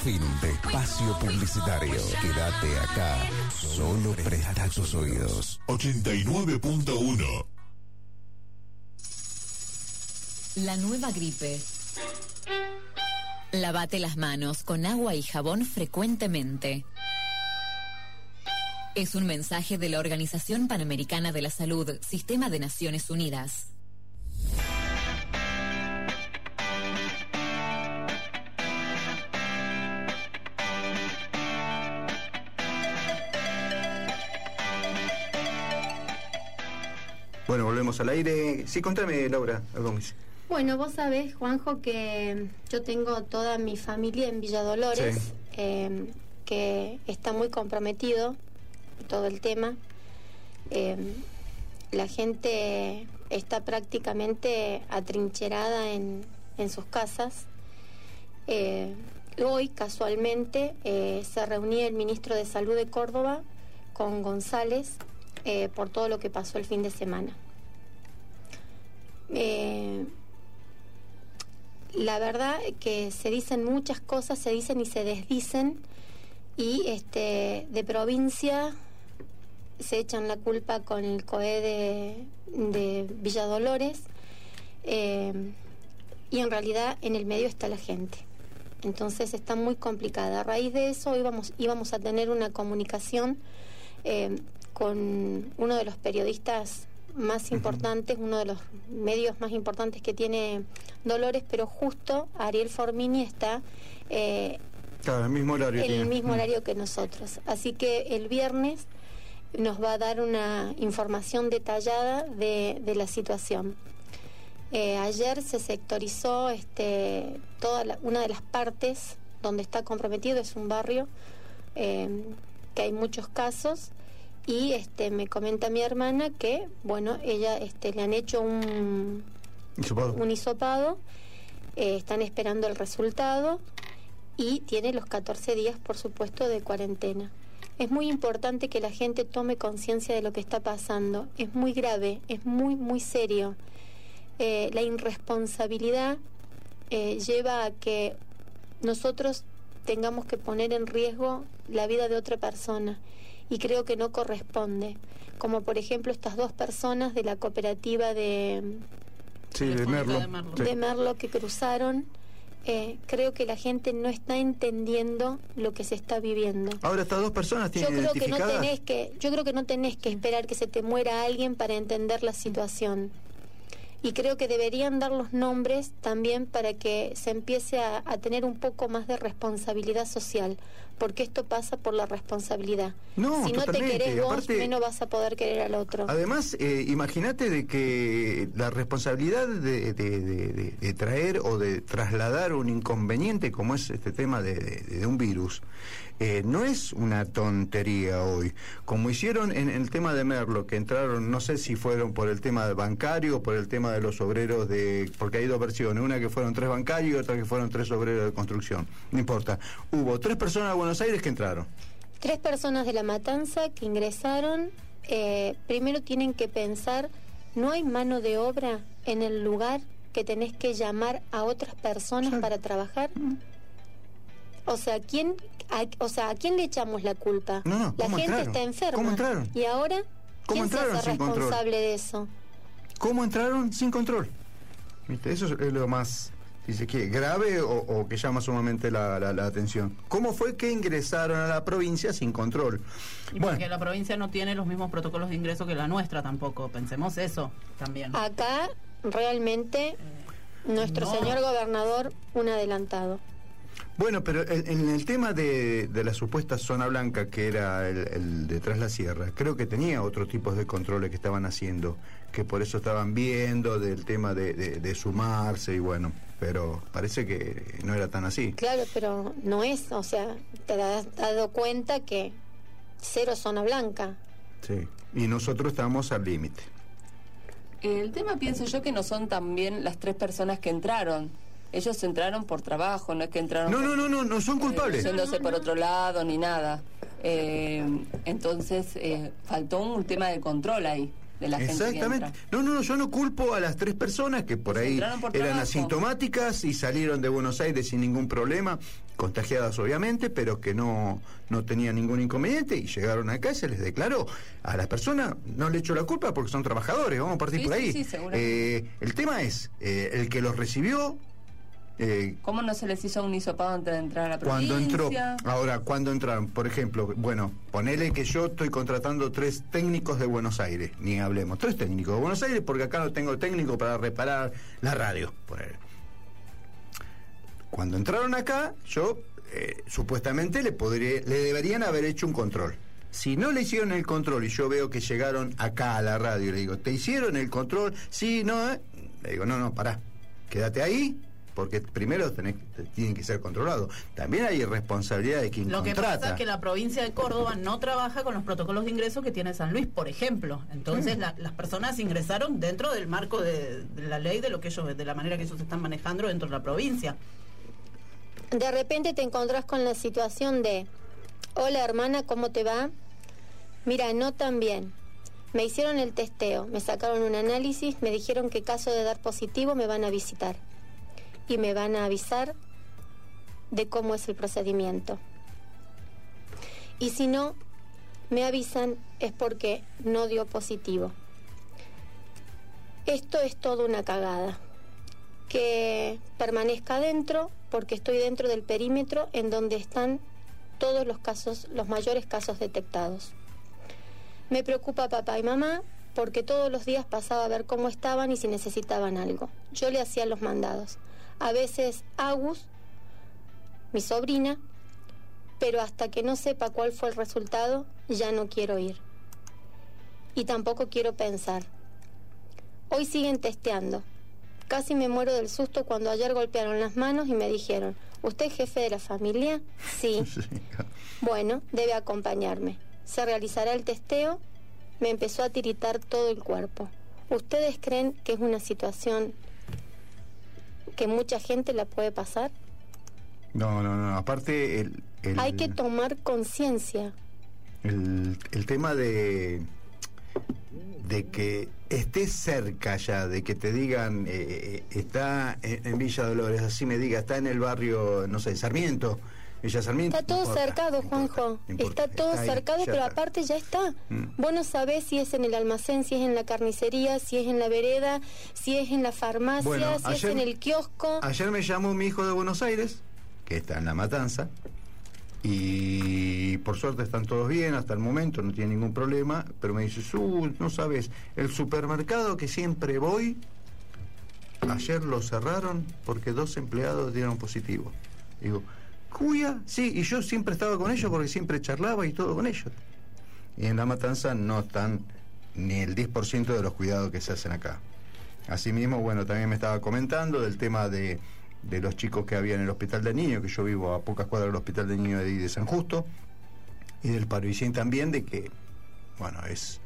Speaker 10: Fin de espacio publicitario. Quédate acá. Solo presta tus oídos.
Speaker 13: 89.1
Speaker 7: La nueva gripe. Lavate las manos con agua y jabón frecuentemente. Es un mensaje de la Organización Panamericana de la Salud, Sistema de Naciones Unidas.
Speaker 3: Bueno, volvemos al aire. Sí, contame, Laura, algo más.
Speaker 6: Bueno, vos sabés, Juanjo, que yo tengo toda mi familia en Villa Dolores,
Speaker 3: Sí.
Speaker 6: eh, que está muy comprometido todo el tema. Eh, la gente está prácticamente atrincherada en, en sus casas. Eh, hoy, casualmente, eh, se reunía el ministro de Salud de Córdoba con González eh, por todo lo que pasó el fin de semana. La verdad que se dicen muchas cosas, se dicen y se desdicen, y este de provincia se echan la culpa con el COE de, de Villa Dolores, eh, y en realidad en el medio está la gente. Entonces está muy complicada. A raíz de eso íbamos, íbamos a tener una comunicación eh, con uno de los periodistas más importantes, uno de los medios más importantes que tiene Dolores, pero justo Ariel Formini está eh,
Speaker 3: Claro, el mismo horario.
Speaker 6: en el
Speaker 3: tiene.
Speaker 6: mismo horario que nosotros. Así que el viernes nos va a dar una información detallada de, de la situación. Eh, ayer se sectorizó este, toda la- una de las partes donde está comprometido, es un barrio eh, que hay muchos casos y este, me comenta mi hermana que, bueno, ella este, le han hecho un,
Speaker 3: Hisopado.
Speaker 6: un hisopado, eh, están esperando el resultado y tiene los 14 días, por supuesto, de cuarentena. Es muy importante que la gente tome conciencia de lo que está pasando. Es muy grave, es muy, muy serio. Eh, la irresponsabilidad eh, lleva a que nosotros tengamos que poner en riesgo la vida de otra persona y creo que no corresponde. Como por ejemplo estas dos personas de la cooperativa de,
Speaker 3: Sí, de Merlo. Sí.
Speaker 6: de Merlo que cruzaron, eh, creo que la gente no está entendiendo lo que se está viviendo.
Speaker 3: Ahora estas dos personas
Speaker 6: Yo
Speaker 3: tienen
Speaker 6: creo que no tenés que, yo creo que no tenés que esperar que se te muera alguien para entender la situación. Y creo que deberían dar los nombres también para que se empiece a, a tener un poco más de responsabilidad social, porque esto pasa por la responsabilidad.
Speaker 3: No,
Speaker 6: si no te querés vos,
Speaker 3: Aparte-
Speaker 6: menos vas a poder querer al otro.
Speaker 3: Además, eh, imagínate de que la responsabilidad de, de- de- de- de traer o de trasladar un inconveniente como es este tema de, un virus, eh, no es una tontería hoy. Como hicieron en, el tema de Merlo, que entraron, no sé si fueron por el tema del bancario o por el tema de los obreros de... porque hay dos versiones, una que fueron tres bancarios y otra que fueron tres obreros de construcción. No importa. Hubo tres personas Buenos Aires que entraron.
Speaker 6: Tres personas de la matanza que ingresaron, eh, primero tienen que pensar, no hay mano de obra en el lugar que tenés que llamar a otras personas para trabajar. O sea, ¿quién, a, o sea, ¿a quién le echamos la culpa?
Speaker 3: No, no,
Speaker 6: la
Speaker 3: ¿cómo
Speaker 6: gente
Speaker 3: entraron?
Speaker 6: está enferma.
Speaker 3: ¿Cómo entraron?
Speaker 6: ¿Y ahora?
Speaker 3: ¿Cómo
Speaker 6: ¿Quién se
Speaker 3: entraron
Speaker 6: hace
Speaker 3: sin control?
Speaker 6: responsable de eso?
Speaker 3: ¿Cómo entraron sin control? ¿Viste? Eso es lo más, si se quiere, grave o, o que llama sumamente la, la- la atención. ¿Cómo fue que ingresaron a la provincia sin control?
Speaker 4: Y porque la provincia no tiene los mismos protocolos de ingreso que la nuestra tampoco. Pensemos eso también.
Speaker 6: Acá realmente nuestro
Speaker 4: No.
Speaker 6: señor gobernador un adelantado.
Speaker 3: Bueno, pero en, en el tema de, de la supuesta zona blanca, que era el, el de Tras la Sierra, creo que tenía otro tipo de controles que estaban haciendo, que por eso estaban viendo del tema de, de- de sumarse y bueno, pero parece que no era tan así.
Speaker 6: Claro, pero no es, o sea, te has dado cuenta que cero zona blanca.
Speaker 3: Sí. Y nosotros estamos al límite.
Speaker 5: El tema pienso yo que no son también las tres personas que entraron. Ellos entraron por trabajo, no es que entraron
Speaker 3: No, no, no, no, no son culpables.
Speaker 5: yéndose por otro lado ni nada. Eh, entonces eh, faltó un tema de control ahí. De la gente que
Speaker 3: Exactamente. No, no, no, yo no culpo a las tres personas que por ahí
Speaker 5: por
Speaker 3: eran asintomáticas y salieron de Buenos Aires sin ningún problema, contagiadas obviamente, pero que no, no tenían ningún inconveniente y llegaron acá y se les declaró. A las personas no le echo la culpa porque son trabajadores, vamos a partir
Speaker 5: Sí,
Speaker 3: por
Speaker 5: sí,
Speaker 3: ahí.
Speaker 5: sí, seguramente.
Speaker 3: Eh, el tema es, eh, el que los recibió, eh,
Speaker 5: ¿Cómo no se les hizo un hisopado antes de entrar a la provincia?
Speaker 3: cuando entró, ahora, cuando entraron, por ejemplo, bueno, ponele que yo estoy contratando tres técnicos de Buenos Aires, ni hablemos, tres técnicos de Buenos Aires porque acá no tengo técnico para reparar la radio, ponele. Cuando entraron acá, yo eh, supuestamente le, podría, le deberían haber hecho un control. Si no le hicieron el control y yo veo que llegaron acá a la radio y le digo, ¿te hicieron el control? Sí, no, eh?". le digo, no, no, pará, quédate ahí, porque primero tenés, tienen que ser controlados. También hay responsabilidad de quien
Speaker 4: Lo que pasa es que la provincia de Córdoba no trabaja con los protocolos de ingreso que tiene San Luis, por ejemplo. Entonces
Speaker 3: Mm.
Speaker 4: la- las personas ingresaron dentro del marco de, de la ley, de lo que ellos, de la manera que ellos están manejando dentro de la provincia.
Speaker 6: De repente te encontrás con la situación de, hola hermana, ¿cómo te va? Mira, no tan bien. Me hicieron el testeo, me sacaron un análisis, me dijeron que caso de dar positivo me van a visitar y me van a avisar de cómo es el procedimiento. Y si no, me avisan es porque no dio positivo. Esto es toda una cagada. Que permanezca dentro porque estoy dentro del perímetro en donde están todos los casos, los mayores casos detectados. Me preocupa papá y mamá porque todos los días pasaba a ver cómo estaban y si necesitaban algo. Yo le hacía los mandados. A veces Agus, mi sobrina, pero hasta que no sepa cuál fue el resultado, ya no quiero ir. Y tampoco quiero pensar. Hoy siguen testeando. Casi me muero del susto cuando ayer golpearon las manos y me dijeron, ¿usted es jefe de la familia? Sí. Bueno, debe acompañarme. Se realizará el testeo. Me empezó a tiritar todo el cuerpo. ¿Ustedes creen que es una situación que mucha gente la puede pasar?
Speaker 3: No, no, no. Aparte, el, el,
Speaker 6: Hay que tomar conciencia.
Speaker 3: el, el tema de de que estés cerca ya, de que te digan, eh, eh, está en, en Villa Dolores, así me diga, está en el barrio, no sé, Sarmiento, Sarmiento.
Speaker 6: Está todo
Speaker 3: importa.
Speaker 6: cercado, Juanjo.
Speaker 3: importa,
Speaker 6: está todo
Speaker 3: está
Speaker 6: cercado, pero
Speaker 3: está.
Speaker 6: aparte ya está.
Speaker 3: Mm.
Speaker 6: Vos no sabés si es en el almacén, si es en la carnicería, si es en la vereda, si es en la farmacia,
Speaker 3: Bueno,
Speaker 6: si
Speaker 3: ayer-
Speaker 6: es en el kiosco.
Speaker 3: Ayer me llamó mi hijo de Buenos Aires, que está en La Matanza, y por suerte están todos bien hasta el momento, no tiene ningún problema, pero me dice, "Su, no sabes, el supermercado que siempre voy, ayer lo cerraron porque dos empleados dieron positivo. Digo, ¿Cuya? Sí, y yo siempre estaba con ellos porque siempre charlaba y todo con ellos. Y en La Matanza no están ni el 10% de los cuidados que se hacen acá. Asimismo, bueno, también me estaba comentando del tema de, de los chicos que había en el hospital de niños, que yo vivo a pocas cuadras del hospital de niños de, de San Justo, y del Parvicien también, de que, bueno, es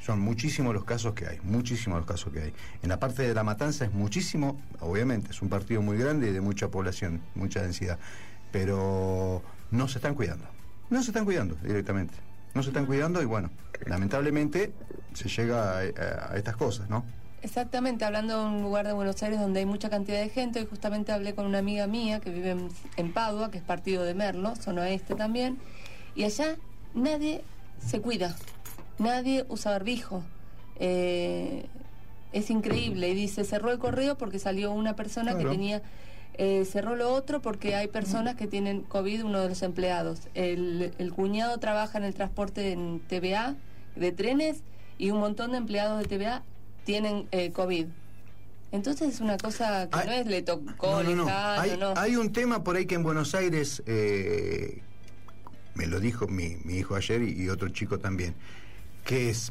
Speaker 3: son muchísimos los casos que hay, muchísimos los casos que hay. En la parte de la matanza es muchísimo, obviamente, es un partido muy grande y de mucha población, mucha densidad, pero no se están cuidando, no se están cuidando directamente, no se están cuidando y bueno, lamentablemente se llega a, estas cosas, ¿no?
Speaker 5: Exactamente, hablando de un lugar de Buenos Aires donde hay mucha cantidad de gente, hoy justamente hablé con una amiga mía que vive en, en Padua, que es partido de Merlo, zona este también, y allá nadie se cuida, nadie usa barbijo. Eh, es increíble, y dice, cerró el correo porque salió una persona
Speaker 14: Claro.
Speaker 5: que tenía, eh, cerró lo otro porque hay personas que tienen COVID, uno de los empleados. El, el cuñado trabaja en el transporte en TVA de trenes y un montón de empleados de TVA tienen eh, COVID. Entonces es una cosa que no es le tocó,
Speaker 3: No, no, no. Hay,
Speaker 5: no.
Speaker 3: hay un tema por ahí que en Buenos Aires, eh, me lo dijo mi, mi hijo ayer y, y otro chico también, que es,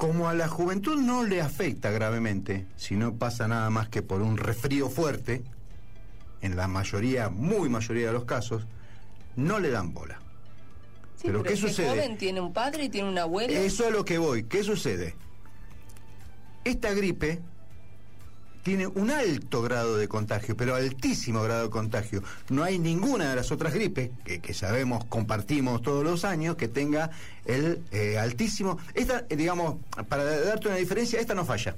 Speaker 3: como a la juventud no le afecta gravemente, si no pasa nada más que por un resfrío fuerte, en la mayoría, muy mayoría de los casos, no le dan bola.
Speaker 5: Sí,
Speaker 3: pero, ¿qué
Speaker 5: ese
Speaker 3: sucede?
Speaker 5: joven tiene un padre y tiene un abuelo.
Speaker 3: Eso es lo que voy. ¿Qué sucede? Esta gripe tiene un alto grado de contagio, pero altísimo grado de contagio. No hay ninguna de las otras gripes que, que sabemos, compartimos todos los años, que tenga el eh, altísimo. Esta, eh, digamos, para darte una diferencia, esta no falla.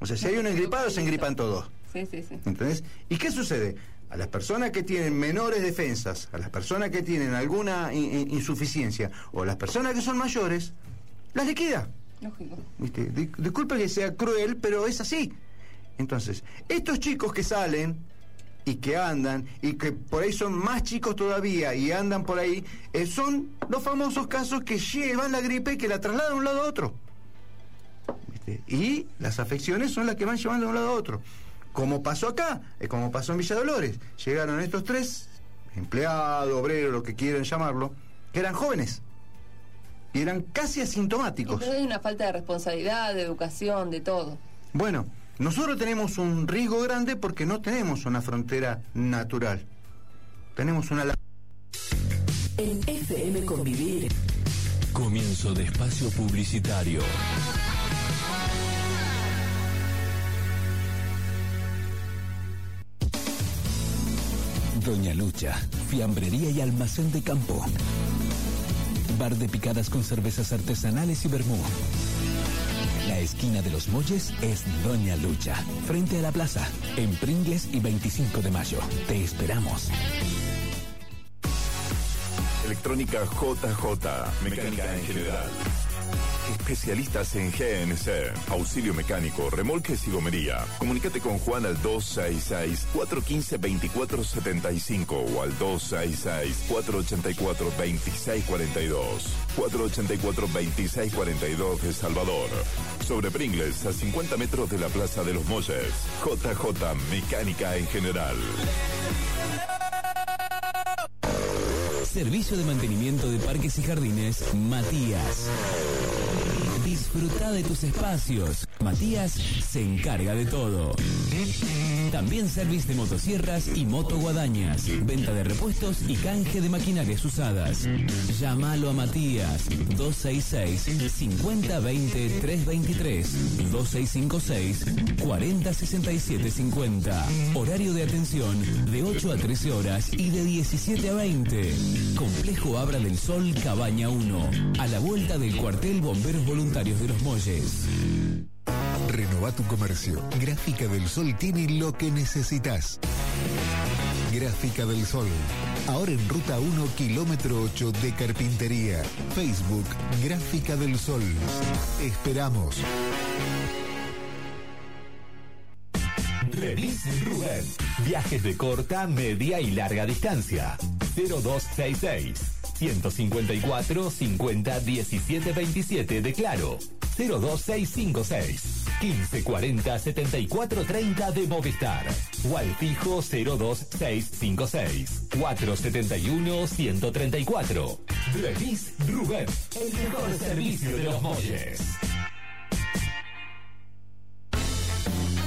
Speaker 3: O sea, si hay un engripado, se engripan todos.
Speaker 5: Sí, sí, sí.
Speaker 3: ¿Entendés? ¿Y qué sucede? A las personas que tienen menores defensas, a las personas que tienen alguna in- in- insuficiencia o a las personas que son mayores, las liquida.
Speaker 5: Lógico.
Speaker 3: ¿Viste? Di- Disculpe que sea cruel, pero es así. Entonces, estos chicos que salen y que andan y que por ahí son más chicos todavía y andan por ahí, eh, son los famosos casos que llevan la gripe y que la trasladan de un lado a otro. ¿Viste? Y las afecciones son las que van llevando de un lado a otro. Como pasó acá, eh, como pasó en Villa Dolores. Llegaron estos tres, empleados, obreros, lo que quieran llamarlo, que eran jóvenes. Y eran casi asintomáticos.
Speaker 5: Pero hay una falta de responsabilidad, de educación, de todo.
Speaker 3: Bueno, nosotros tenemos un riesgo grande porque no tenemos una frontera natural. Tenemos una... la-
Speaker 14: En FM Convivir.
Speaker 9: Comienzo de espacio publicitario. Doña Lucha, fiambrería y almacén de campo. Bar de picadas con cervezas artesanales y vermú. La esquina de los Molles es Doña Lucha, frente a la plaza, en Pringles y 25 de mayo. Te esperamos.
Speaker 10: Electrónica JJ, mecánica en general. Especialistas en GNC, auxilio mecánico, remolques y gomería. Comunícate con Juan al 266-415-2475 o al 266-484-2642. 484-2642 de Salvador. Sobre Pringles, a 50 metros de la Plaza de los Molles. JJ, mecánica en general.
Speaker 9: Servicio de mantenimiento de parques y jardines, Matías. Disfruta de tus espacios. Matías se encarga de todo. También servicio de motosierras y motoguadañas. Venta de repuestos y canje de maquinarias usadas. Llámalo a Matías 266-5020-323. 2656-406750. Horario de atención de 8 a 13 horas y de 17 a 20. Complejo Abra del Sol, Cabaña 1. A la vuelta del cuartel Bomberos Voluntarios de los Molles.
Speaker 15: Renova tu comercio. Gráfica del Sol tiene lo que necesitas. Gráfica del Sol. Ahora en ruta 1, kilómetro 8 de Carpintería. Facebook, Gráfica del Sol. Esperamos.
Speaker 16: Remis Rubén. Viajes de corta, media y larga distancia. 0266 154 50 17 27 de Claro. 02656 1540 74 30 de Movistar. O al fijo 02656 471 134. Remis Rubén. El mejor servicio de los molles.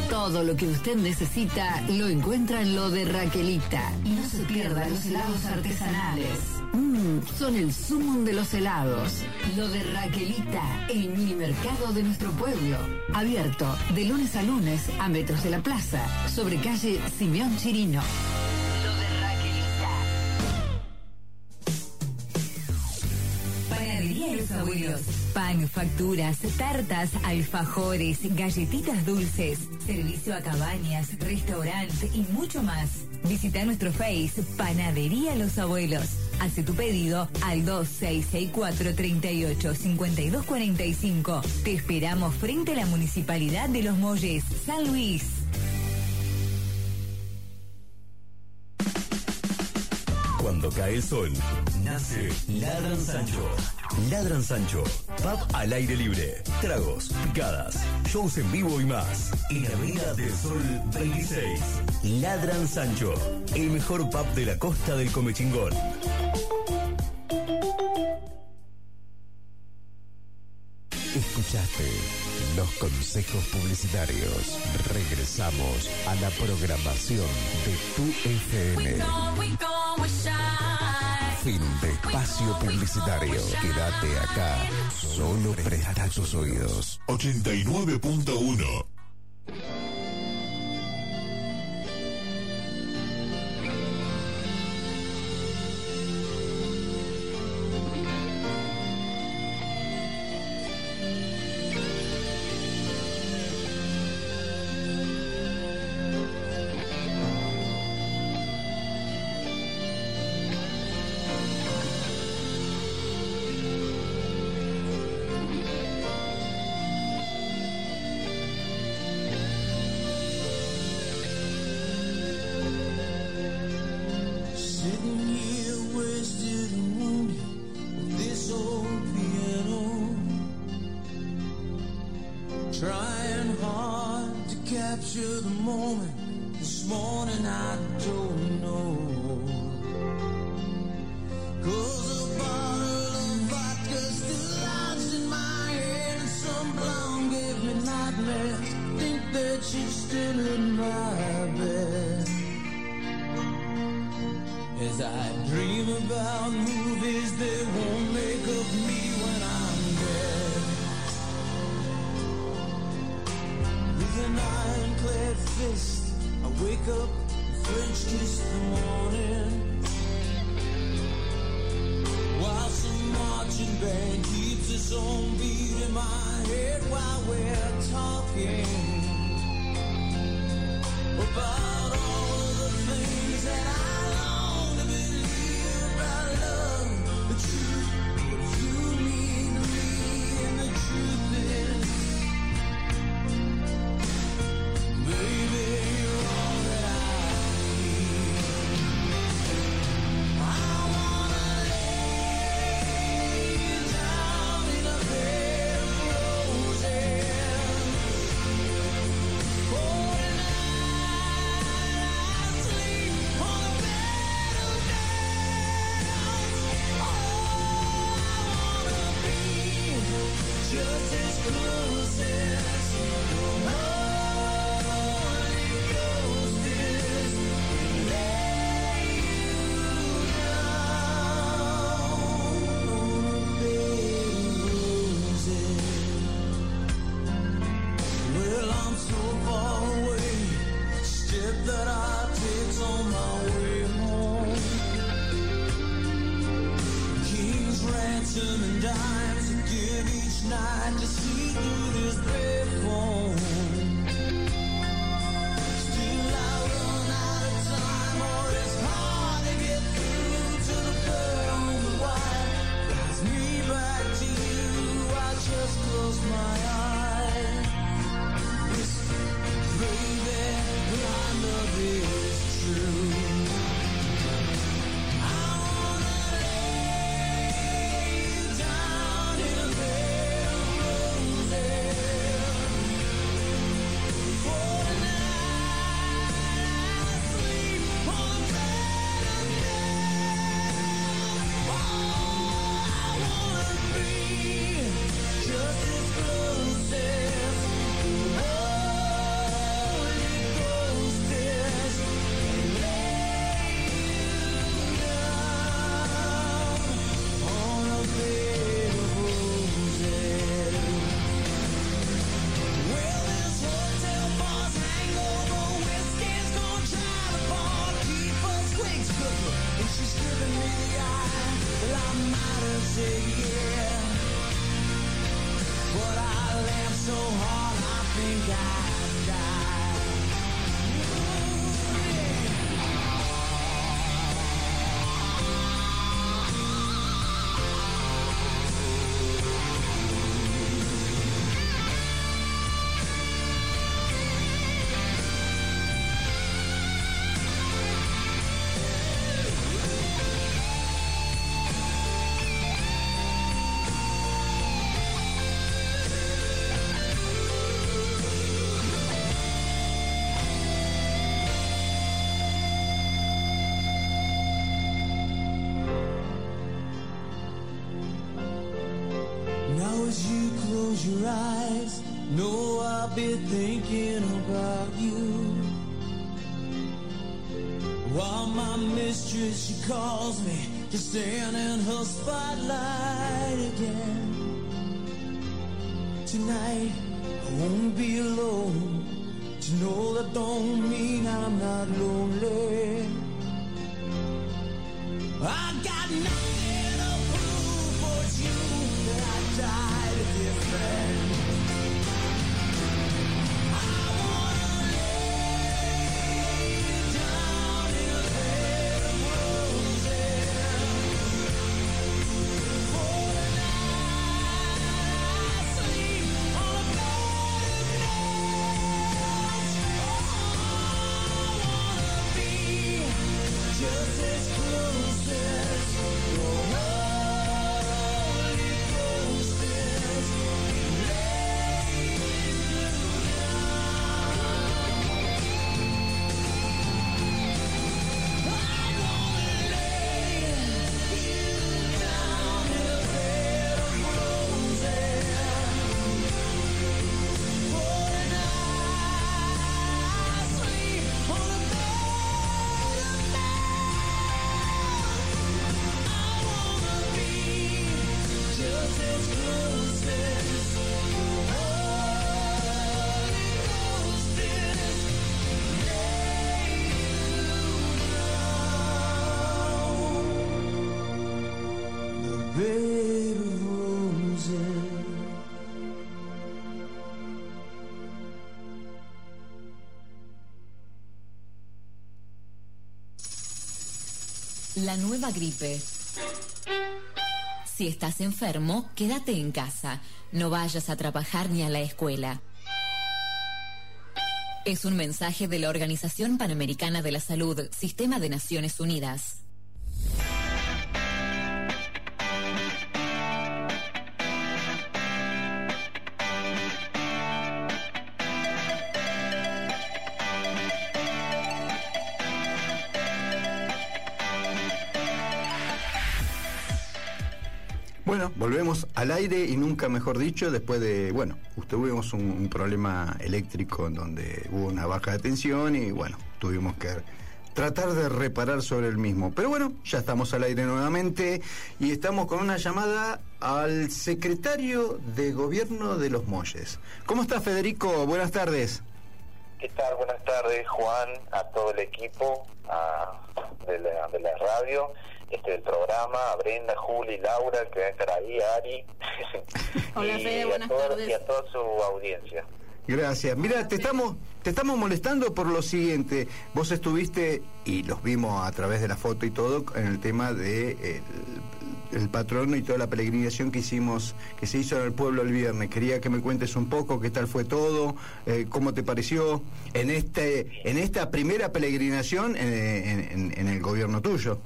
Speaker 17: Todo lo que usted necesita lo encuentra en lo de Raquelita. Y no se pierda los helados artesanales. Son el sumum de los helados. Lo de Raquelita, el mini mercado de nuestro pueblo. Abierto de lunes a lunes a metros de la plaza, sobre calle Simeón Chirino.
Speaker 7: Los Abuelos. Pan, facturas, tartas, alfajores, galletitas dulces, servicio a cabañas, restaurante y mucho más. Visita nuestro Face Panadería Los Abuelos. Hace tu pedido al 2664 38 5245. Te esperamos frente a la Municipalidad de Los Molles, San Luis.
Speaker 9: Cuando cae el sol, nace Ladran Sancho. Ladran Sancho, pub al aire libre, tragos, picadas, shows en vivo y más. En Avenida del Sol 26. Ladran Sancho, el mejor pub de la costa del Comechingón.
Speaker 15: Escuchaste los consejos publicitarios. Regresamos a la programación de tu FM. Fin de espacio publicitario. Quédate acá. Solo presta tus oídos.
Speaker 13: 89.1
Speaker 18: close your eyes. Know I'll be thinking about you. While my mistress, she calls me to say
Speaker 7: La nueva gripe. Si estás enfermo, quédate en casa. No vayas a trabajar ni a la escuela. Es un mensaje de la Organización Panamericana de la Salud, Sistema de Naciones Unidas.
Speaker 3: Aire y nunca mejor dicho, después de, bueno, tuvimos un, problema eléctrico en donde hubo una baja de tensión y bueno, tuvimos que tratar de reparar sobre el mismo. Pero bueno, ya estamos al aire nuevamente y estamos con una llamada al secretario de Gobierno de los Molles. ¿Cómo está Federico? Buenas tardes.
Speaker 19: ¿Qué tal? Buenas tardes, Juan, a todo el equipo a- de, la, de la radio, este del programa, a Brenda, Juli, Laura, que va a estar ahí, Ari.
Speaker 4: Hola,
Speaker 19: y
Speaker 4: Fede,
Speaker 19: a
Speaker 4: buenas
Speaker 19: toda-
Speaker 4: tardes.
Speaker 19: Y a toda su audiencia.
Speaker 3: Gracias. Mira, te estamos, te estamos molestando por lo siguiente. Vos estuviste, y los vimos a través de la foto y todo, en el tema de eh, el, el patrono y toda la peregrinación que hicimos, que se hizo en el pueblo el viernes. Quería que me cuentes un poco qué tal fue todo, eh, cómo te pareció en este, en esta primera peregrinación eh, en, en- en el gobierno tuyo.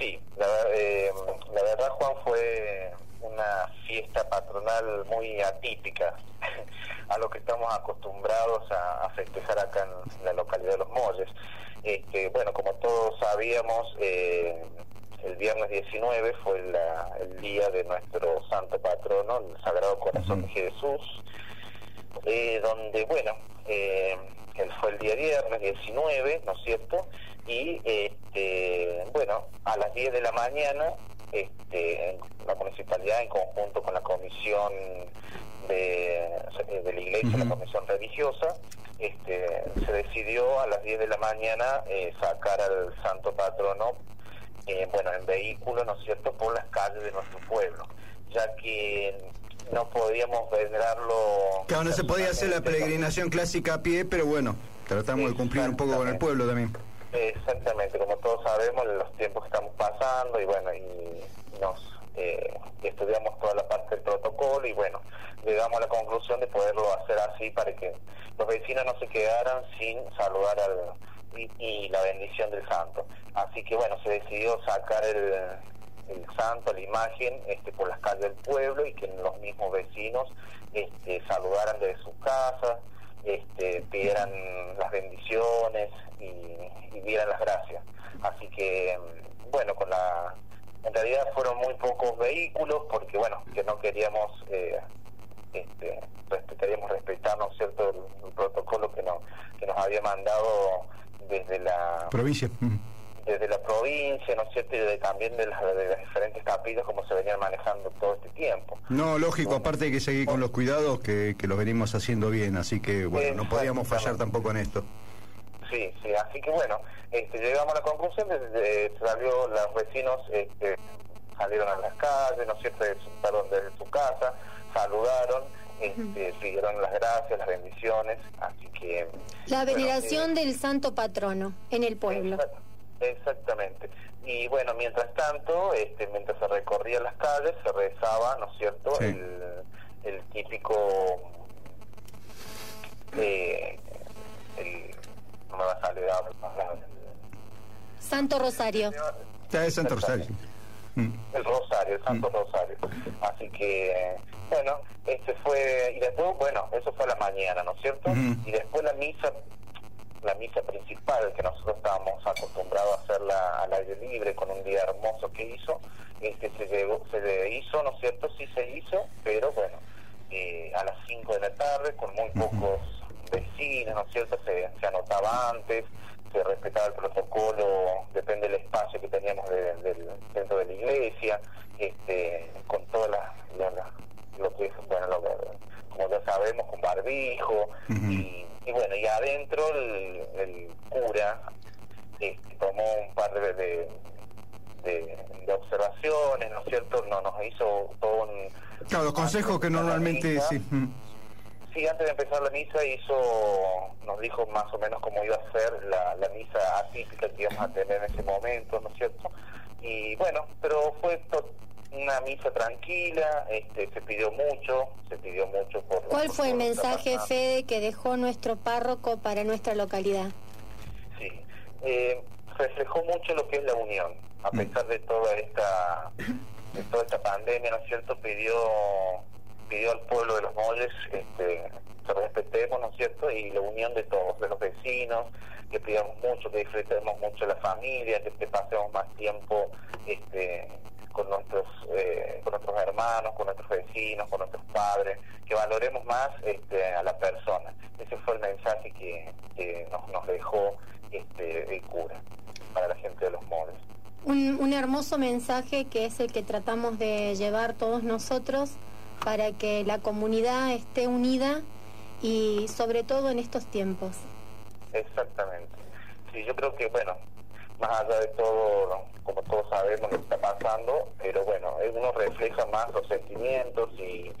Speaker 19: Sí, la, eh, la verdad, Juan, fue una fiesta patronal muy atípica a lo que estamos acostumbrados a, a festejar acá en la localidad de Los Molles. Este, bueno, como todos sabíamos, eh, el viernes 19 fue la- el día de nuestro santo patrono, el Sagrado Corazón de Jesús, eh, donde, bueno, eh, él fue el día viernes 19, ¿no es cierto? Y, este, bueno, a las 10 de la mañana, este, la municipalidad, en conjunto con la comisión de, de la iglesia, la comisión religiosa, este, se decidió a las 10 de la mañana eh, sacar al santo patrono, eh, bueno, en vehículo, ¿no es cierto?, por las calles de nuestro pueblo, ya que no podíamos venerarlo
Speaker 3: Claro, no se podía hacer la peregrinación clásica a pie, pero bueno, tratamos de cumplir un poco con el pueblo también.
Speaker 19: Exactamente, como todos sabemos, los tiempos que estamos pasando y bueno, y nos eh, estudiamos toda la parte del protocolo y bueno, llegamos a la conclusión de poderlo hacer así para que los vecinos no se quedaran sin saludar al y, y la bendición del santo. Así que bueno, se decidió sacar el, el santo, la imagen, este, por las calles del pueblo y que los mismos vecinos este, saludaran desde sus casas, este, pidieran las bendiciones y, dieran las gracias. Así que, bueno, con la en realidad fueron muy pocos vehículos porque, bueno, que no queríamos, eh, este, respe- queríamos respetar, ¿no es cierto?, el, el protocolo que, no, que nos había mandado desde la
Speaker 3: Provincia.
Speaker 19: Desde la provincia, ¿no es cierto?, y de- también de las, de las diferentes capillas como se venían manejando todo este tiempo.
Speaker 3: No, lógico, aparte hay que seguir con los cuidados que, que los venimos haciendo bien, así que bueno, no podíamos fallar tampoco en esto.
Speaker 19: Sí, sí, así que bueno, este, llegamos a la conclusión de, de- salió los vecinos este, salieron a las calles, ¿no es cierto?, salieron desde su casa, saludaron, este, pidieron las gracias, las bendiciones, así que...
Speaker 6: La
Speaker 19: bueno,
Speaker 6: veneración del santo patrono en el pueblo.
Speaker 19: Exactamente. Y bueno, mientras tanto, este, mientras se recorrían las calles, se rezaba, ¿no es cierto?,
Speaker 3: Sí.
Speaker 19: el, el típico... eh, el, no me va a salir ahora,
Speaker 6: Santo Rosario.
Speaker 3: Ya es Santo Rosario. Mm.
Speaker 19: el Rosario, el Santo Rosario. Así que, bueno, este fue, y después, bueno, eso fue a la mañana, ¿no es cierto? Y después la misa, la misa principal, que nosotros estábamos acostumbrados a hacerla al aire libre, con un día hermoso que hizo, este se, llegó, se hizo, ¿no es cierto? Sí se hizo, pero bueno, eh, a las 5 de la tarde, con muy pocos vecinos, ¿no es cierto? Se, se anotaba antes, se respetaba el protocolo, depende del espacio que teníamos de- dentro de la iglesia, este, con todas las, la- la- lo que es, bueno, lo que- como ya sabemos, con barbijo, y, y bueno, y adentro el, el cura este, tomó un par de, de, de- de observaciones, ¿no es cierto? No, nos hizo todo un...
Speaker 3: Claro, los consejos que normalmente sí.
Speaker 19: sí, antes de empezar la misa hizo, nos dijo más o menos cómo iba a ser la, la misa atípica que íbamos a tener en ese momento, ¿no es cierto? Y bueno, pero fue to- una misa tranquila, este, se pidió mucho, se pidió mucho por...
Speaker 6: ¿Cuál
Speaker 19: por
Speaker 6: fue el mensaje,
Speaker 19: pasando.
Speaker 6: Fede, que dejó nuestro párroco para nuestra localidad?
Speaker 19: Sí, eh, reflejó mucho lo que es la unión, a pesar de toda esta de toda esta pandemia, ¿no es cierto? Pidió pidió al pueblo de los molles este, que respetemos, ¿no es cierto? Y la unión de todos, de los vecinos, que pidamos mucho, que disfrutemos mucho la familia, que, que pasemos más tiempo este, con nuestros eh, con nuestros hermanos, con nuestros vecinos, con nuestros padres, que valoremos más este, a la persona. Ese fue el mensaje que, que nos, nos dejó este, el cura para la gente de los molles.
Speaker 6: Un, un hermoso mensaje que es el que tratamos de llevar todos nosotros para que la comunidad esté unida y sobre todo en estos tiempos.
Speaker 19: Exactamente. Sí, yo creo que, bueno, más allá de todo, como todos sabemos lo que está pasando, pero bueno, uno refleja más los sentimientos y,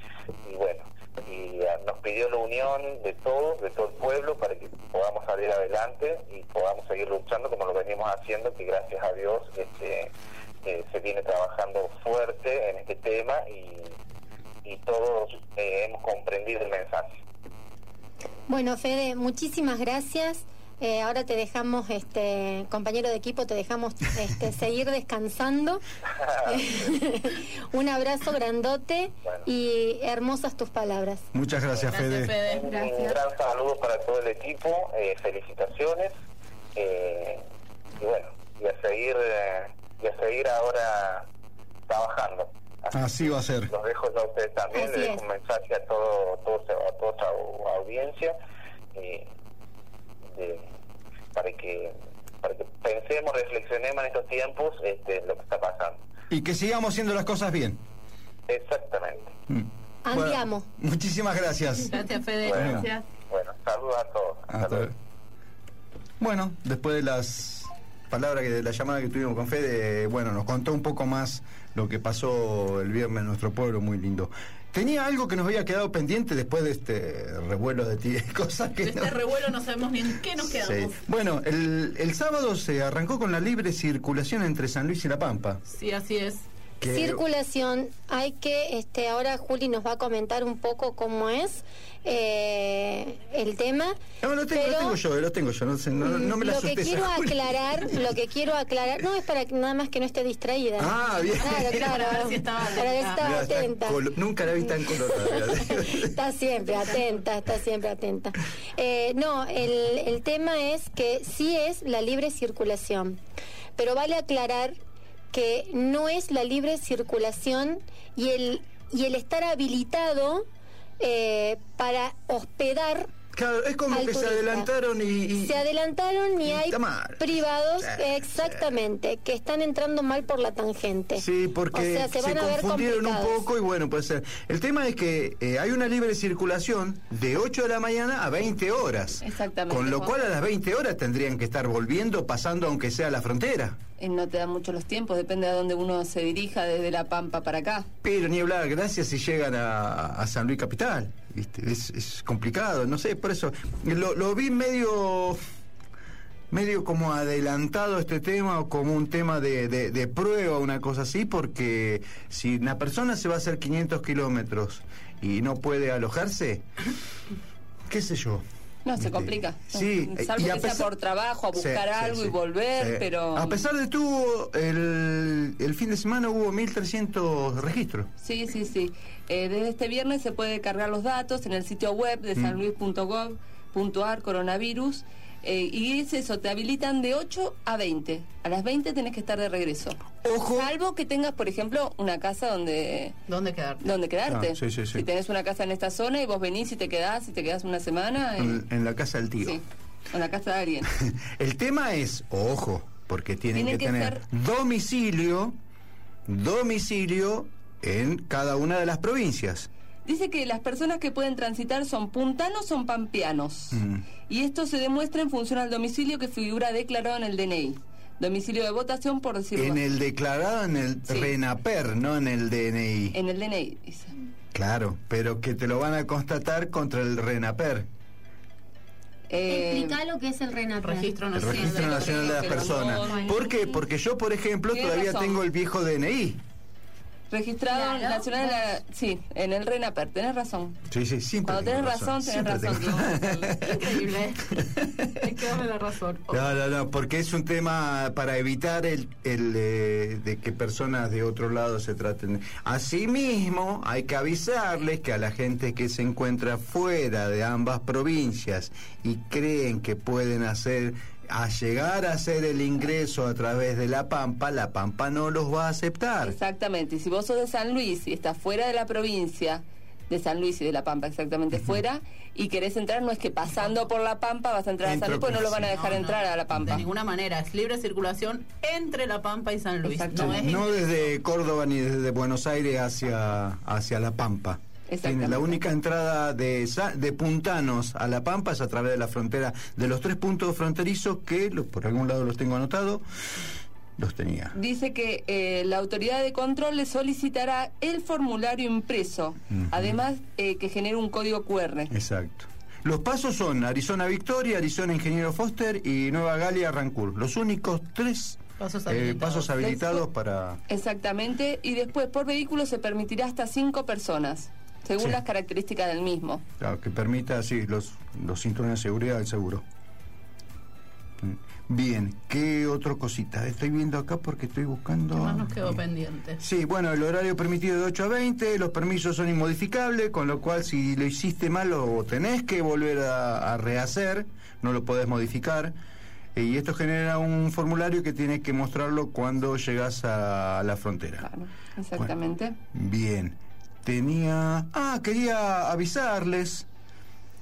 Speaker 19: y bueno, y ah, nos pidió la unión de todos, de todo el pueblo, para que podamos salir adelante y podamos seguir luchando como lo venimos haciendo, que gracias a Dios este, eh, se viene trabajando fuerte en este tema y, y todos eh, hemos comprendido el mensaje.
Speaker 6: Bueno, Fede, muchísimas gracias. Eh, ahora te dejamos, este compañero de equipo, te dejamos este, seguir descansando. Un abrazo grandote y hermosas tus palabras.
Speaker 3: Muchas gracias, Fede.
Speaker 19: Un gran saludo para todo el equipo, eh, felicitaciones eh, y bueno, y a seguir eh, y a seguir ahora trabajando.
Speaker 3: Así va a ser.
Speaker 19: Los dejo ya a ustedes también,
Speaker 6: Así
Speaker 19: les dejo
Speaker 6: es.
Speaker 19: un mensaje a todo, todo- a toda esta audiencia eh, de- para que para que pensemos, reflexionemos en estos tiempos este, lo que está pasando.
Speaker 3: Y que sigamos haciendo las cosas bien.
Speaker 19: Exactamente.
Speaker 6: Andiamo.
Speaker 3: Muchísimas gracias.
Speaker 4: Gracias, Fede.
Speaker 3: Bueno.
Speaker 4: Gracias.
Speaker 19: Bueno, saludos a todos.
Speaker 3: Hasta luego. Bueno, después de las palabras que de la llamada que tuvimos con Fede, bueno, nos contó un poco más lo que pasó el viernes en nuestro pueblo, muy lindo. Tenía algo que nos había quedado pendiente después de este revuelo de ti, cosas que
Speaker 4: De
Speaker 3: no-
Speaker 4: este revuelo no sabemos ni en qué nos
Speaker 3: Sí.
Speaker 4: quedamos.
Speaker 3: Bueno, el, el sábado se arrancó con la libre circulación entre San Luis y La Pampa.
Speaker 4: Sí, así es.
Speaker 6: Circulación, hay que, este, ahora Juli nos va a comentar un poco cómo es eh, el tema.
Speaker 3: No, lo tengo, lo tengo yo, lo tengo yo, no, sé, no, no me la
Speaker 6: lo que quiero
Speaker 3: Juli.
Speaker 6: aclarar, lo que quiero aclarar, no es para que nada más que no esté distraída.
Speaker 3: Ah, bien.
Speaker 6: Claro, claro.
Speaker 4: Para ver si estaba
Speaker 6: Para ver si atenta.
Speaker 3: colo- nunca la vi tan colorada.
Speaker 6: Está siempre atenta, está siempre atenta. Eh, no, el, el tema es que sí es la libre circulación, pero vale aclarar que no es la libre circulación y el, y el estar habilitado eh, para hospedar
Speaker 3: Claro, es como
Speaker 6: al
Speaker 3: que se adelantaron y... y-
Speaker 6: Se adelantaron y hay privados,
Speaker 3: Sí,
Speaker 6: exactamente, que están entrando mal por la tangente.
Speaker 3: Sí, porque
Speaker 6: o sea, se van a ver
Speaker 3: confundieron un poco y bueno, puede ser. El tema es que eh, hay una libre circulación de 8 de la mañana a 20 horas.
Speaker 5: Exactamente.
Speaker 3: Con lo
Speaker 5: Juan.
Speaker 3: cual a las 20 horas tendrían que estar volviendo, pasando aunque sea la frontera.
Speaker 5: Eh, No te dan mucho los tiempos, depende de dónde uno se dirija desde La Pampa para acá.
Speaker 3: Pero ni hablar, gracias si llegan a, San Luis Capital. ¿viste? Es, es complicado, no sé, por eso lo, lo vi medio medio como adelantado este tema o como un tema de, de, de prueba, una cosa así, porque si una persona se va a hacer 500 kilómetros y no puede alojarse, qué sé yo.
Speaker 5: No, se complica.
Speaker 3: Sí,
Speaker 5: Salvo
Speaker 3: y a
Speaker 5: que sea
Speaker 3: pesar-
Speaker 5: por trabajo, a buscar
Speaker 3: sí,
Speaker 5: algo
Speaker 3: sí.
Speaker 5: y volver, pero...
Speaker 3: A pesar de todo, el, el fin de semana hubo 1.300 registros.
Speaker 5: Sí, sí, sí. Eh, desde este viernes se puede cargar los datos en el sitio web de
Speaker 3: Mm.
Speaker 5: sanluis.gov.ar coronavirus. Eh, y es eso, te habilitan de 8 a 20. A las 20 tenés que estar de regreso.
Speaker 3: Ojo.
Speaker 5: Salvo que tengas, por ejemplo, una casa donde,
Speaker 4: ¿Dónde quedarte?
Speaker 5: donde quedarte.
Speaker 3: Ah, sí, sí, sí.
Speaker 5: Si tenés una casa en esta zona y vos venís y te quedás, y te quedás una semana, eh,
Speaker 3: En, en la casa del tío.
Speaker 5: sí, en la casa de alguien.
Speaker 3: El tema es, ojo, porque tienen
Speaker 5: Tiene
Speaker 3: que,
Speaker 5: que
Speaker 3: tener domicilio, domicilio en cada una de las provincias.
Speaker 5: Dice que las personas que pueden transitar son puntanos son pampeanos.
Speaker 3: Mm.
Speaker 5: Y esto se demuestra en función al domicilio que figura declarado en el DNI. Domicilio de votación, por decirlo
Speaker 3: En el declarado en el
Speaker 5: Sí.
Speaker 3: RENAPER, no en el DNI.
Speaker 5: En el DNI, dice.
Speaker 3: Claro, pero que te lo van a constatar contra el RENAPER.
Speaker 5: Eh,
Speaker 6: Explica lo que es el RENAPER.
Speaker 4: Registro
Speaker 3: El
Speaker 4: Nacional.
Speaker 3: Registro Nacional de las Personas. ¿Por qué? Porque yo, por ejemplo, todavía
Speaker 5: razón.
Speaker 3: tengo el viejo DNI.
Speaker 5: Registrado
Speaker 6: Claro.
Speaker 5: nacional, de la- sí, en el RENAPER, tenés razón.
Speaker 3: Sí, sí, siempre.
Speaker 5: Cuando tenés razón, tenés razón.
Speaker 3: tengo-
Speaker 4: Increíble. Hay que darle la razón.
Speaker 3: No, no, no, porque es un tema para evitar el, el eh, de que personas de otro lado se traten. Asimismo, hay que avisarles que a la gente que se encuentra fuera de ambas provincias y creen que pueden hacer a llegar a hacer el ingreso a través de la Pampa, la Pampa no los va a aceptar.
Speaker 5: Exactamente. Y si vos sos de San Luis y estás fuera de la provincia de San Luis y de La Pampa, exactamente fuera, y querés entrar, no es que pasando por La Pampa vas a entrar a San
Speaker 3: Entro
Speaker 5: Luis, pues no lo van a dejar
Speaker 4: No,
Speaker 5: entrar
Speaker 4: no,
Speaker 5: a La Pampa.
Speaker 4: De ninguna manera. Es libre circulación entre La Pampa y San Luis. No es
Speaker 3: No desde Córdoba ni desde Buenos Aires hacia, hacia La Pampa. Tiene la única entrada de, de puntanos a La Pampa es a través de la frontera de los tres puntos fronterizos que por algún lado los tengo anotado, los tenía.
Speaker 5: Dice que eh, la autoridad de control le solicitará el formulario impreso, además eh, que genere un código QR.
Speaker 3: Exacto. Los pasos son Arizona Victoria, Arizona Ingeniero Foster y Nueva Galia Rancur. Los únicos tres
Speaker 4: Pasos
Speaker 3: eh, pasos habilitados para...
Speaker 5: Exactamente, y después por vehículo se permitirá hasta cinco personas, según
Speaker 3: Sí.
Speaker 5: las características del mismo.
Speaker 3: Claro, que permita, sí, los, los cinturones de seguridad del seguro. Mm. Bien, ¿qué otra cosita? Estoy viendo acá porque estoy buscando...
Speaker 4: ¿Qué más nos quedó pendiente?
Speaker 3: Sí, bueno, el horario permitido de 8 a 20, los permisos son inmodificables, con lo cual si lo hiciste mal lo tenés que volver a, a rehacer, no lo podés modificar. Eh, Y esto genera un formulario que tienes que mostrarlo cuando llegas a la frontera.
Speaker 5: Exactamente.
Speaker 3: Bien. Tenía... Ah, quería avisarles,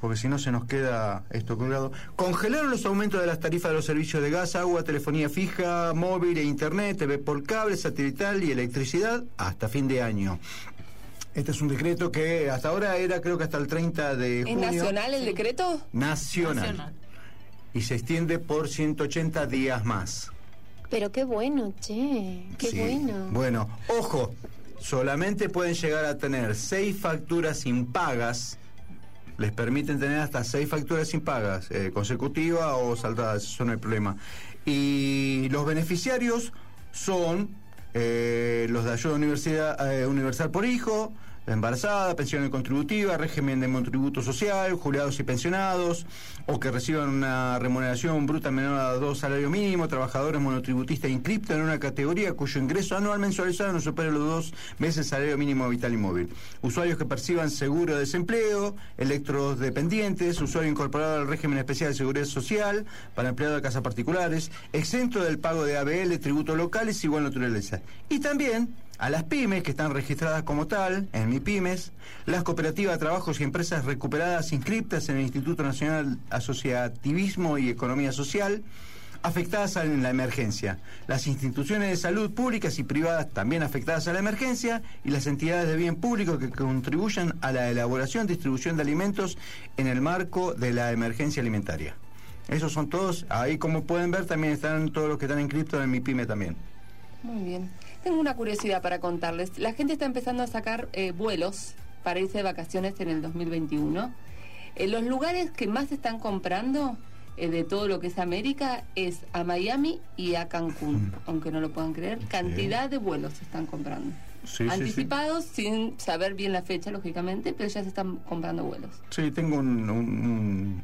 Speaker 3: porque si no se nos queda esto colgado. Congelaron los aumentos de las tarifas de los servicios de gas, agua, telefonía fija, móvil e internet, TV por cable, satelital y electricidad hasta fin de año. Este es un decreto que hasta ahora era creo que hasta el 30 de
Speaker 5: ¿Es
Speaker 3: junio.
Speaker 5: nacional el decreto?
Speaker 3: Nacional. Y se extiende por 180 días más.
Speaker 6: Pero qué bueno, che. Qué
Speaker 3: Sí.
Speaker 6: bueno.
Speaker 3: Bueno, ojo, solamente pueden llegar a tener seis facturas impagas. Les permiten tener hasta seis facturas impagas, eh, consecutivas o saltadas, eso no hay problema. Y los beneficiarios son eh, los de ayuda universidad, eh, universal por hijo, embarazada, pensión contributiva, régimen de monotributo social, jubilados y pensionados, o que reciban una remuneración bruta menor a dos salarios mínimos, trabajadores monotributistas inscriptos en una categoría cuyo ingreso anual mensualizado no supere los dos meses salario mínimo vital y móvil. Usuarios que perciban seguro de desempleo, electrodependientes, usuario incorporado al régimen especial de seguridad social para empleados de casas particulares, exento del pago de ABL, tributos locales igual naturaleza. Y también a las pymes que están registradas como tal, en MIPYMES, las cooperativas de trabajos y empresas recuperadas inscriptas en el Instituto Nacional Asociativismo y Economía Social, afectadas en la emergencia, las instituciones de salud públicas y privadas también afectadas a la emergencia y las entidades de bien público que contribuyan a la elaboración y distribución de alimentos en el marco de la emergencia alimentaria. Esos son todos, ahí como pueden ver también están todos los que están inscritos en mi pyme también.
Speaker 5: Muy bien. Tengo una curiosidad para contarles. La gente está empezando a sacar eh, vuelos para irse de vacaciones en el 2021. Eh, los lugares que más están comprando eh, de todo lo que es América es a Miami y a Cancún, aunque no lo puedan creer. Cantidad de vuelos se están comprando.
Speaker 3: Sí, sí, sí.
Speaker 5: Anticipados, sin saber bien la fecha, lógicamente, pero ya se están comprando vuelos.
Speaker 3: Sí, tengo un, un, un-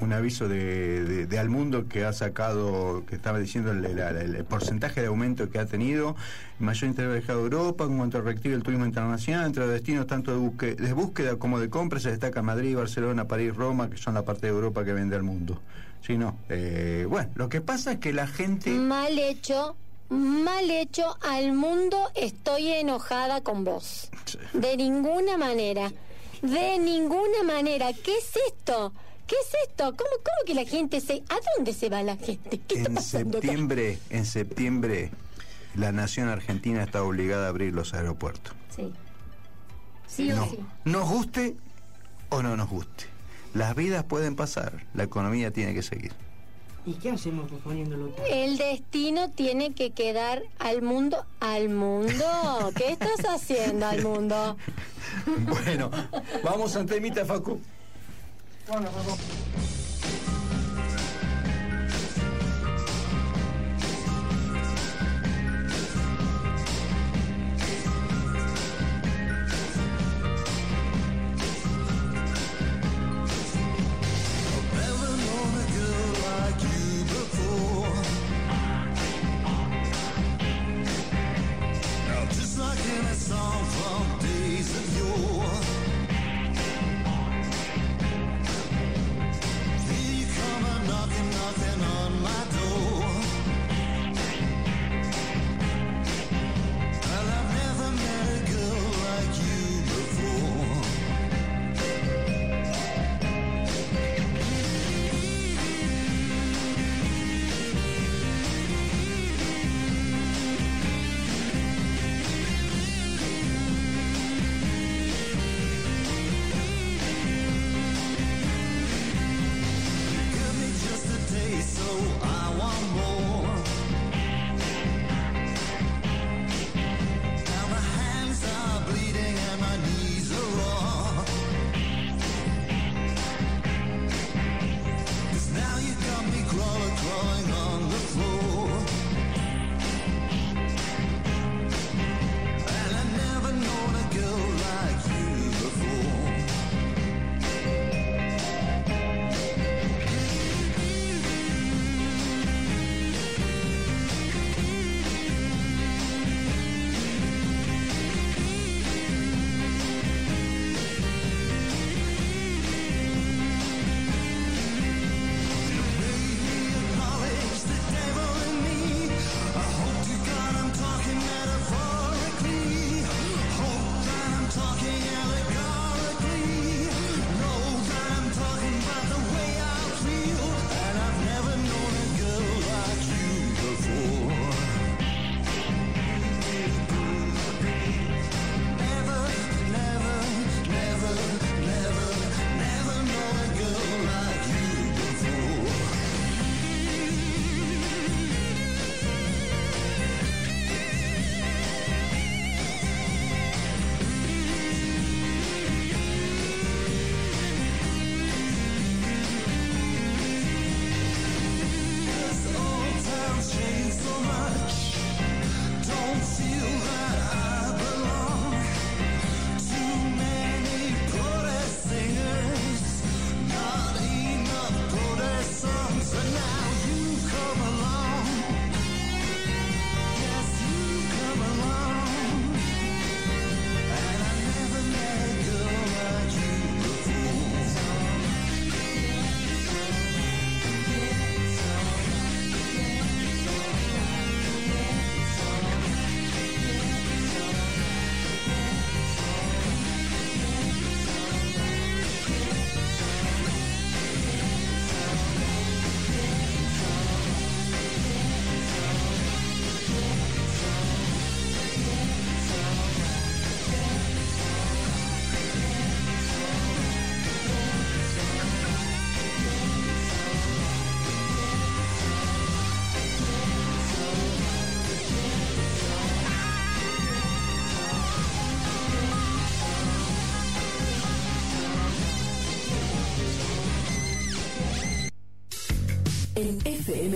Speaker 3: un aviso de, de, de Almundo que ha sacado, que estaba diciendo el, el- el- el porcentaje de aumento que ha tenido, mayor interés de Europa en cuanto al reactivo del turismo internacional, entre los destinos tanto de, busque- de búsqueda como de compra, se destaca Madrid, Barcelona, París, Roma, que son la parte de Europa que vende al mundo. Sí, no. eh, bueno, lo que pasa es que la gente...
Speaker 6: Mal hecho, mal hecho. Al mundo estoy enojada con vos. De ninguna manera. De ninguna manera. ¿Qué es esto? ¿Qué es esto? ¿Cómo, cómo que la gente se... ¿A dónde se va la gente? ¿Qué está
Speaker 3: En
Speaker 6: acá?
Speaker 3: septiembre, en septiembre, la nación argentina está obligada a abrir los aeropuertos.
Speaker 6: Sí. Sí o
Speaker 3: no,
Speaker 6: sí.
Speaker 3: nos guste o no nos guste. Las vidas pueden pasar, la economía tiene que seguir.
Speaker 20: ¿Y qué hacemos posponiéndolo todo?
Speaker 6: El destino tiene que quedar al mundo. ¿Al mundo? ¿Qué estás haciendo al mundo?
Speaker 3: Bueno, vamos a un temita, Facu.
Speaker 20: Bueno, Facu.
Speaker 2: Never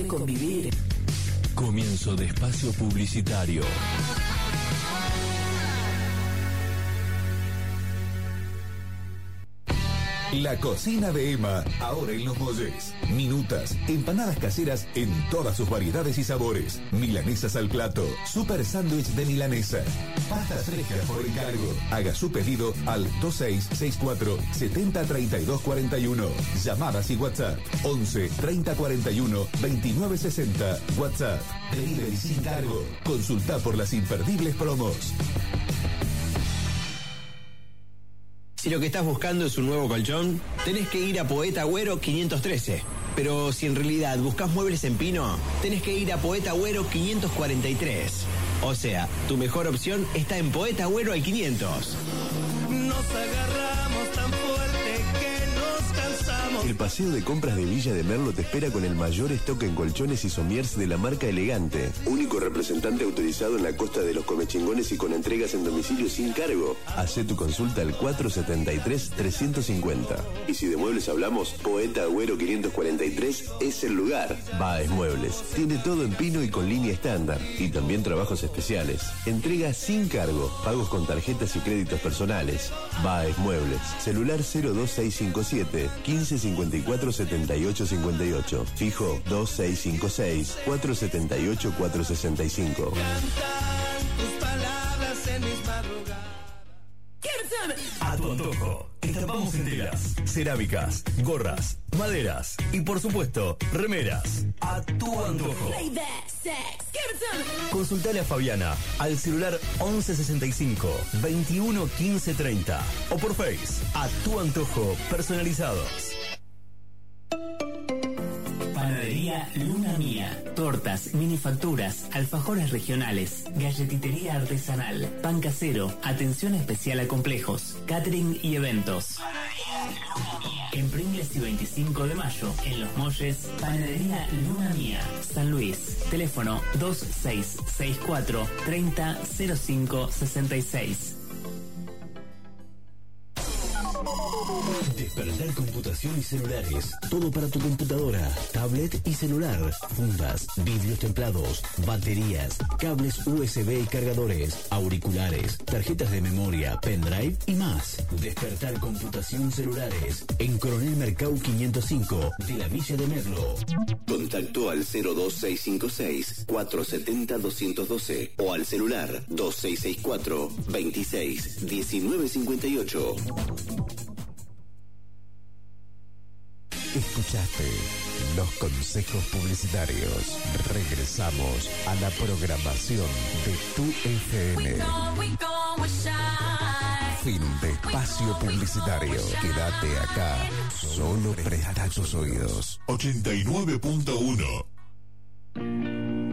Speaker 8: Convivir.
Speaker 21: Comienzo de espacio publicitario.
Speaker 16: La cocina de Emma, ahora en Los Molles. Minutas, empanadas caseras en todas sus variedades y sabores. Milanesas al plato, super sándwich de milanesa. Pastas frescas por encargo. Haga su pedido al 2664 703241. Llamadas y WhatsApp 11 3041 2960. WhatsApp. Delivery sin cargo. Consulta por las imperdibles promos.
Speaker 11: Si lo que estás buscando es un nuevo colchón, tenés que ir a Poeta Agüero 513. Pero si en realidad buscas muebles en pino, tenés que ir a Poeta Agüero 543. O sea, tu mejor opción está en Poeta Agüero al 500.
Speaker 2: Nos agarramos
Speaker 12: El paseo de compras de Villa de Merlo te espera con el mayor stock en colchones y somiers de la marca Elegante. Único representante autorizado en la costa de los comechingones y con entregas en domicilio sin cargo. Hacé tu consulta al 473-350. Y si de muebles hablamos, Poeta Agüero 543 es el lugar. Baez Muebles. Tiene todo en pino y con línea estándar. Y también trabajos especiales. Entrega sin cargo. Pagos con tarjetas y créditos personales. Baez Muebles. Celular 02657 1554 78 58. Fijo 2656 478 465.
Speaker 1: Tus palabras en mis madrugadas.
Speaker 16: A tu antojo. Estampamos en telas, cerámicas, gorras, maderas y por supuesto, remeras. A tu antojo. Consultale a Fabiana al celular 1165 21 15 30 o por Face. A tu antojo personalizados.
Speaker 8: Panadería Luna Mía. Tortas, minifacturas, alfajores regionales, galletitería artesanal, pan casero, atención especial a complejos, catering y eventos. En Pringles y 25 de mayo, en Los Molles, Panadería Luna Mía, San Luis. Teléfono 2664 3005 66.
Speaker 9: Despertar computación y celulares. Todo para tu computadora, tablet y celular. Fundas, vidrios templados, baterías, cables USB y cargadores, auriculares, tarjetas de memoria, pendrive y más. Despertar computación celulares. En Coronel Mercado 505 de la Villa de Merlo.
Speaker 12: Contacto al 02656 470 212 o al celular 2664 26 1958.
Speaker 15: Escuchaste los consejos publicitarios. Regresamos a la programación de tu FM. Fin de espacio publicitario. Quédate acá. Solo presta tus oídos.
Speaker 13: 89.1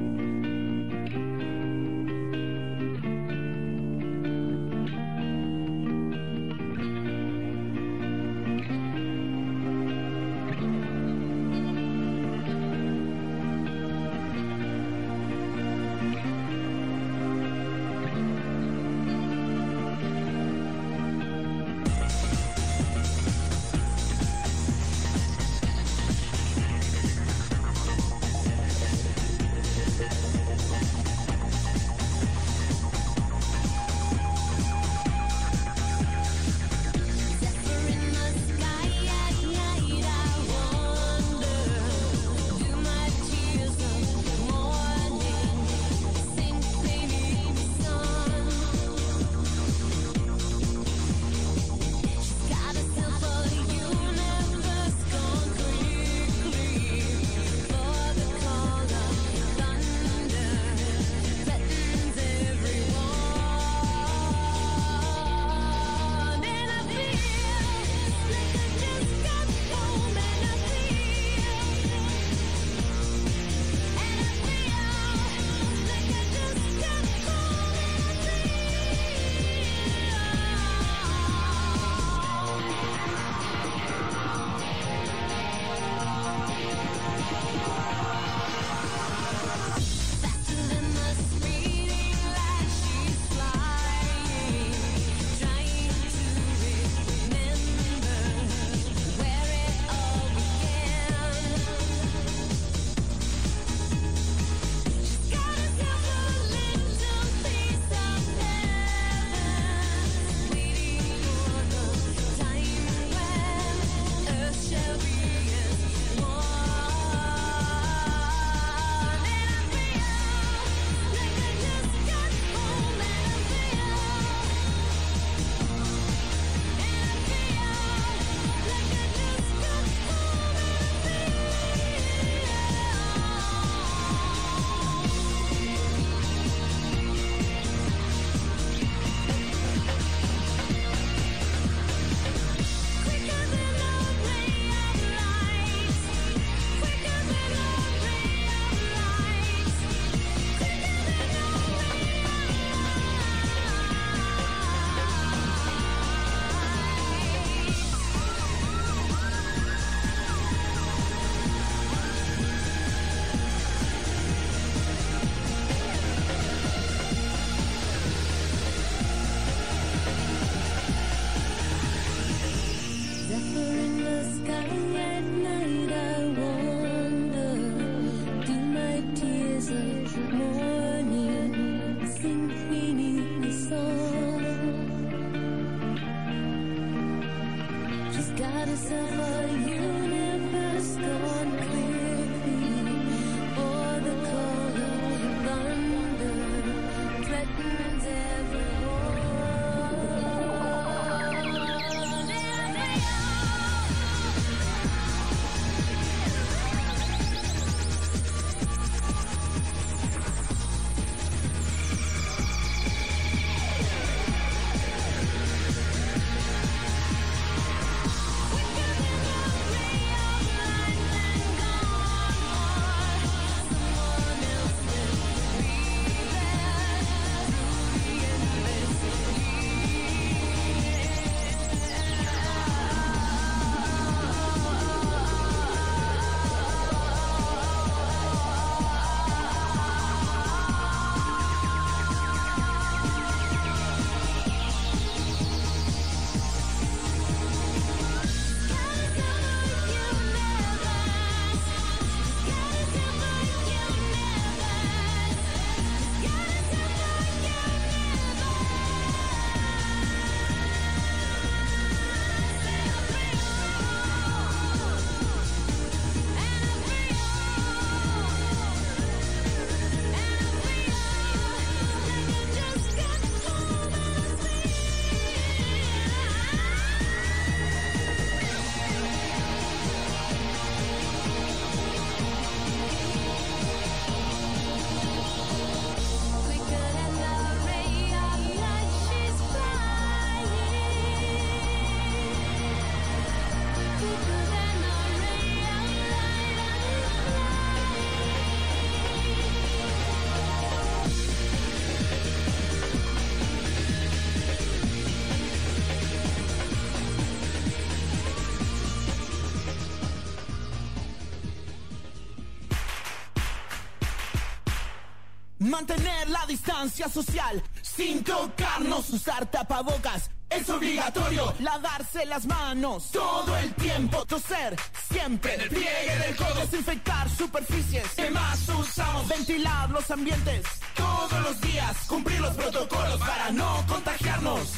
Speaker 22: Mantener la distancia social sin tocarnos, usar tapabocas. Es obligatorio lavarse las manos todo el tiempo, toser siempre en el pliegue del codo, desinfectar superficies que más usamos, ventilar los ambientes todos los días, cumplir los protocolos para no contagiarnos.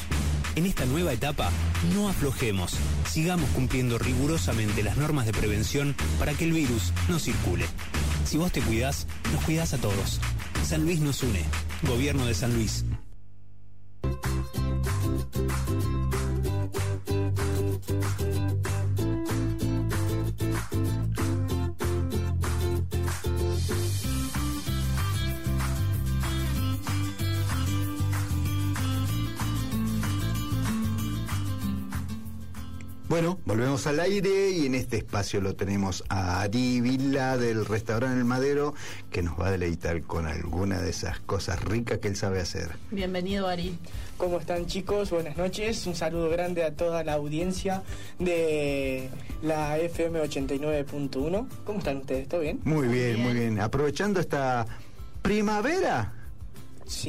Speaker 23: En esta nueva etapa, no aflojemos. Sigamos cumpliendo rigurosamente las normas de prevención para que el virus no circule. Si vos te cuidás, nos cuidás a todos. San Luis nos une. Gobierno de San Luis.
Speaker 3: Al aire y en este espacio lo tenemos a Ari Vila del restaurante El Madero que nos va a deleitar con alguna de esas cosas ricas que él sabe hacer.
Speaker 4: Bienvenido, Ari.
Speaker 20: ¿Cómo están chicos? Buenas noches. Un saludo grande a toda la audiencia de la FM 89.1. ¿Cómo están ustedes? ¿Todo bien?
Speaker 3: Muy bien, muy bien. Aprovechando esta primavera.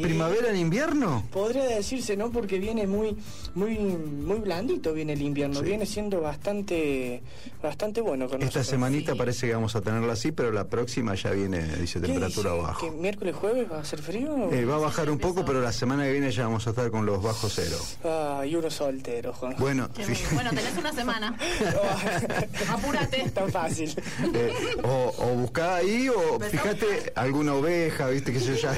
Speaker 3: ¿Primavera en invierno?
Speaker 20: Podría decirse, ¿no? Porque viene muy, muy, muy blandito viene el invierno. Viene siendo bastante, bastante bueno con
Speaker 3: Esta
Speaker 20: nosotros.
Speaker 3: semanita parece que vamos a tenerla así, pero la próxima ya viene, dice,
Speaker 20: ¿Qué
Speaker 3: temperatura
Speaker 20: dice?
Speaker 3: baja.
Speaker 20: ¿Que miércoles, jueves va a ser frío?
Speaker 3: Eh, va a bajar un poco, pero la semana que viene ya vamos a estar con los bajos cero.
Speaker 20: Ah, y uno soltero, Juan.
Speaker 3: Bueno, sí.
Speaker 4: Bueno, tenés una semana. Apúrate.
Speaker 20: Tan fácil.
Speaker 3: Eh, o, o buscá ahí o fíjate alguna oveja, viste que yo ya...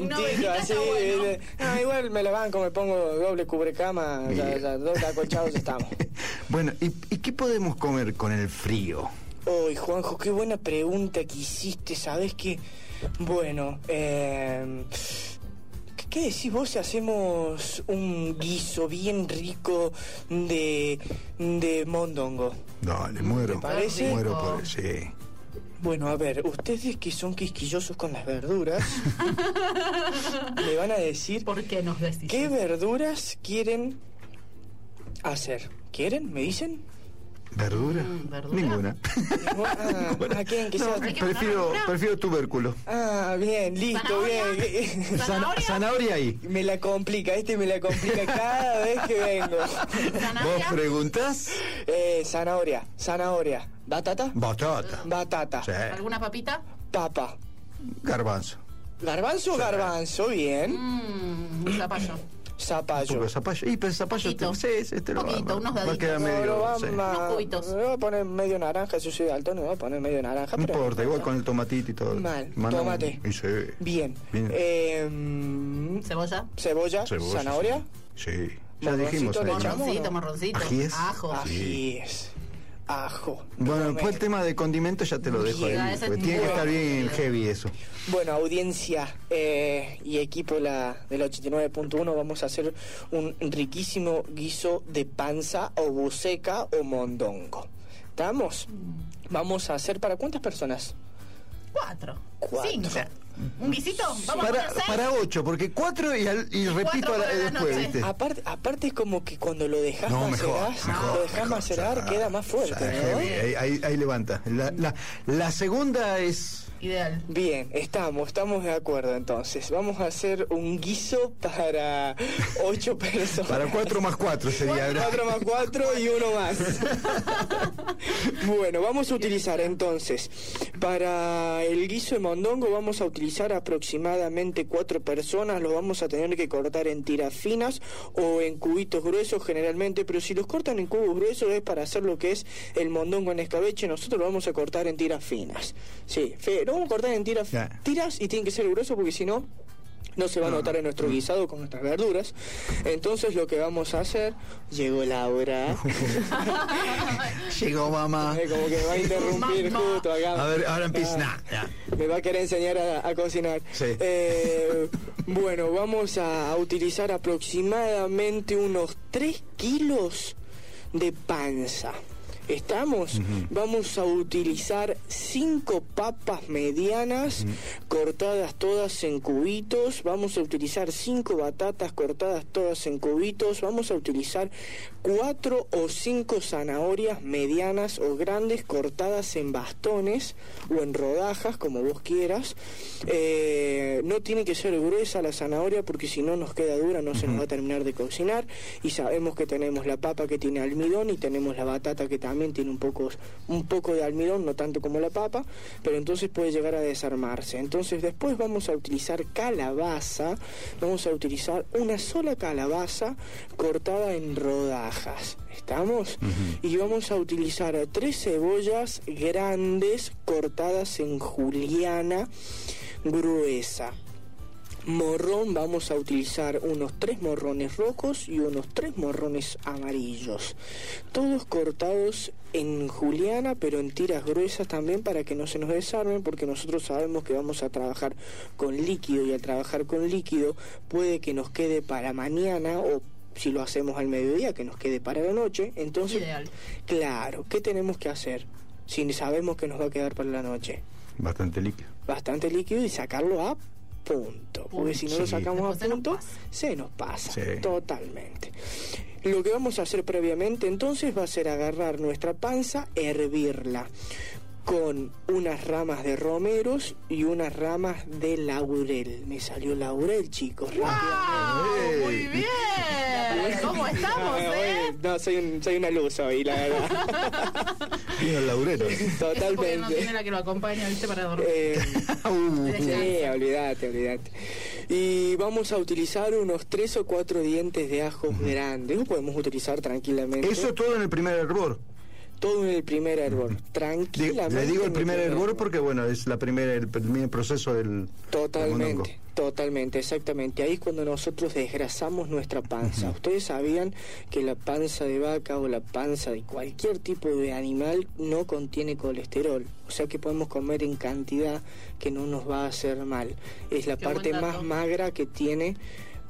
Speaker 20: Qué calentito, así. eh, No, igual me la banco, me pongo doble cubrecama, ya, ya, dos acolchados estamos.
Speaker 3: Bueno, ¿y, y qué podemos comer con el frío?
Speaker 20: Uy, Juanjo, qué buena pregunta que hiciste, ¿sabes qué? Bueno, eh, ¿qué- ¿qué decís vos si hacemos un guiso bien rico de, de mondongo?
Speaker 3: Dale, muero.
Speaker 20: ¿Te parece?
Speaker 3: Muero por sí.
Speaker 20: Bueno, a ver, ustedes que son quisquillosos con las verduras, me van a decir...
Speaker 4: ¿Por qué nos decís?
Speaker 20: ¿Qué verduras quieren hacer? ¿Quieren? ¿Me dicen?
Speaker 3: ¿Verdura? Ninguna.
Speaker 20: Ah, ¿A quién que sea?
Speaker 3: Prefiero, prefiero tubérculo.
Speaker 20: Ah, bien, listo, bien.
Speaker 3: ¿Zanahoria? Zanahoria ahí.
Speaker 20: Me la complica, este me la complica cada vez que vengo.
Speaker 3: ¿Vos preguntás?
Speaker 20: Eh, zanahoria, zanahoria. ¿Batata?
Speaker 3: Batata.
Speaker 20: Batata.
Speaker 3: Sí.
Speaker 4: ¿Alguna papita?
Speaker 20: Papa.
Speaker 3: Garbanzo.
Speaker 20: ¿Garbanzo o garbanzo? Bien.
Speaker 4: Mm, zapallo.
Speaker 20: Zapallo.
Speaker 3: Un zapallo. Y pero zapallo, te, sí, sí, te lo va,
Speaker 4: Poquito, unos
Speaker 3: va a quedar medio...
Speaker 20: No,
Speaker 3: sí.
Speaker 20: va- Me voy a poner medio naranja, si yo soy alto, no voy a poner medio naranja.
Speaker 3: No
Speaker 20: pero
Speaker 3: importa, igual con el tomatito y todo.
Speaker 20: Mal,
Speaker 3: un-
Speaker 20: tomate.
Speaker 3: y sí.
Speaker 20: Bien.
Speaker 3: Bien.
Speaker 20: Eh,
Speaker 4: ¿Cebolla?
Speaker 20: cebolla,
Speaker 3: Cebolla,
Speaker 20: zanahoria.
Speaker 3: Sí. Ya dijimos.
Speaker 20: Morroncito le
Speaker 4: morroncito.
Speaker 3: Ajíes.
Speaker 4: Ajo.
Speaker 20: Ajíes. Ajo.
Speaker 3: Bueno, después el tema de condimentos ya te lo dejo ahí. Tiene que estar bien heavy eso.
Speaker 20: Bueno, audiencia eh, y equipo la, del 89.1, vamos a hacer un riquísimo guiso de panza o buceca o mondongo. ¿Estamos? Vamos a hacer para cuántas personas?
Speaker 4: Cuatro.
Speaker 20: Cuatro.
Speaker 4: Cinco. ¿Un guisito? Vamos a
Speaker 3: Para,
Speaker 4: seis.
Speaker 3: para ocho, porque cuatro y, al- y repito a la-
Speaker 4: para la
Speaker 3: después. ¿viste?
Speaker 20: Aparte, aparte es como que cuando lo dejas
Speaker 3: No, mejor,
Speaker 20: macerar,
Speaker 3: mejor,
Speaker 20: lo dejas macerar, queda más fuerte,
Speaker 3: O sea,
Speaker 20: ¿no?
Speaker 3: heavy, ahí, ahí- ahí levanta. La, la, la segunda es...
Speaker 4: Ideal.
Speaker 20: Bien, estamos, estamos de acuerdo entonces. Vamos a hacer un guiso para ocho personas.
Speaker 3: Para cuatro más cuatro sería. ¿verdad?
Speaker 20: Cuatro más cuatro y uno más. bueno, vamos a utilizar entonces, para el guiso de mondongo vamos a utilizar aproximadamente cuatro personas, los vamos a tener que cortar en tiras finas o en cubitos gruesos generalmente, pero si los cortan en cubos gruesos es para hacer lo que es el mondongo en escabeche, nosotros lo vamos a cortar en tiras finas. Sí, fe- lo vamos a cortar en tiras, tiras y tienen que ser gruesos porque si no... No se va a notar en nuestro guisado con nuestras verduras. Entonces lo que vamos a hacer, llegó Laura.
Speaker 3: Llegó mamá.
Speaker 20: Como que me va a interrumpir justo acá.
Speaker 3: A ver, ahora empieza.
Speaker 20: Ah,
Speaker 3: Nah.
Speaker 20: Me va a querer enseñar a, a cocinar.
Speaker 3: Sí.
Speaker 20: Eh, bueno, vamos a, a utilizar aproximadamente unos 3 kilos de panza. ¿Estamos? Vamos a utilizar cinco papas medianas cortadas todas en cubitos. Vamos a utilizar cinco batatas cortadas todas en cubitos. Vamos a utilizar cuatro o cinco zanahorias medianas o grandes cortadas en bastones o en rodajas, como vos quieras. Eh, no tiene que ser gruesa la zanahoria porque si no nos queda dura, no se nos va a terminar de cocinar. Y sabemos que tenemos la papa que tiene almidón y tenemos la batata que también tiene un poco, un poco de almidón, no tanto como la papa, pero entonces puede llegar a desarmarse. Entonces después vamos a utilizar calabaza, vamos a utilizar una sola calabaza cortada en rodajas. ¿Estamos? Y vamos a utilizar tres cebollas grandes cortadas en juliana gruesa. Morrón vamos a utilizar unos tres morrones rojos y unos tres morrones amarillos. Todos cortados en juliana, pero en tiras gruesas también para que no se nos desarmen, porque nosotros sabemos que vamos a trabajar con líquido y al trabajar con líquido puede que nos quede para mañana o si lo hacemos al mediodía, que nos quede para la noche. Entonces, claro, ¿qué tenemos que hacer si sabemos que nos va a quedar para la noche?
Speaker 3: Bastante líquido.
Speaker 20: Bastante líquido y sacarlo a punto. Porque si no lo sacamos a punto, se nos pasa totalmente. Lo que vamos a hacer previamente entonces va a ser agarrar nuestra panza, hervirla con unas ramas de romeros y unas ramas de laurel. Me salió laurel, chicos. rápidamente.
Speaker 4: Muy bien. ¿Cómo estamos, eh?
Speaker 20: No, soy, un- soy una luz hoy, la verdad.
Speaker 3: Vino el laurero.
Speaker 4: Porque no
Speaker 20: Totalmente.
Speaker 4: tiene la que lo acompaña, ¿viste? Para dormir.
Speaker 20: Eh,
Speaker 3: Uh,
Speaker 20: sí, olvídate, olvídate. Y vamos a utilizar unos tres o cuatro dientes de ajos grandes. Lo podemos utilizar tranquilamente.
Speaker 3: Eso todo en el primer hervor.
Speaker 20: Todo en el primer hervor. Tranquilamente.
Speaker 3: Le digo el primer
Speaker 20: primer
Speaker 3: hervor porque, bueno, es la primera, el primer proceso del.
Speaker 20: Totalmente, totalmente, exactamente. Ahí es cuando nosotros desgrasamos nuestra panza. Ustedes sabían que la panza de vaca o la panza de cualquier tipo de animal no contiene colesterol. O sea que podemos comer en cantidad que no nos va a hacer mal. Es la
Speaker 4: Qué
Speaker 20: parte más magra que tiene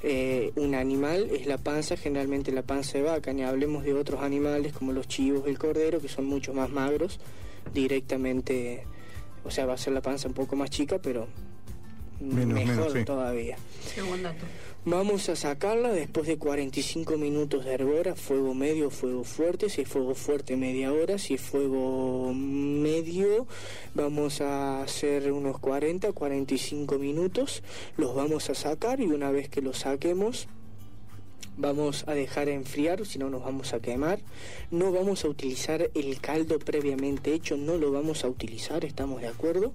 Speaker 20: eh, un animal, es la panza, generalmente la panza de vaca. Ni hablemos de otros animales como los chivos, el cordero, que son mucho más magros directamente. O sea, va a ser la panza un poco más chica, pero
Speaker 3: Menos,
Speaker 20: mejor
Speaker 3: menos, sí.
Speaker 20: todavía.
Speaker 4: Qué buen dato.
Speaker 20: Vamos a sacarla después de 45 minutos de hervor a fuego medio fuego fuerte. Si es fuego fuerte, media hora. Si es fuego medio, vamos a hacer unos 40, 45 minutos. Los vamos a sacar y una vez que los saquemos, vamos a dejar enfriar, si no nos vamos a quemar. No vamos a utilizar el caldo previamente hecho, no lo vamos a utilizar, ¿estamos de acuerdo?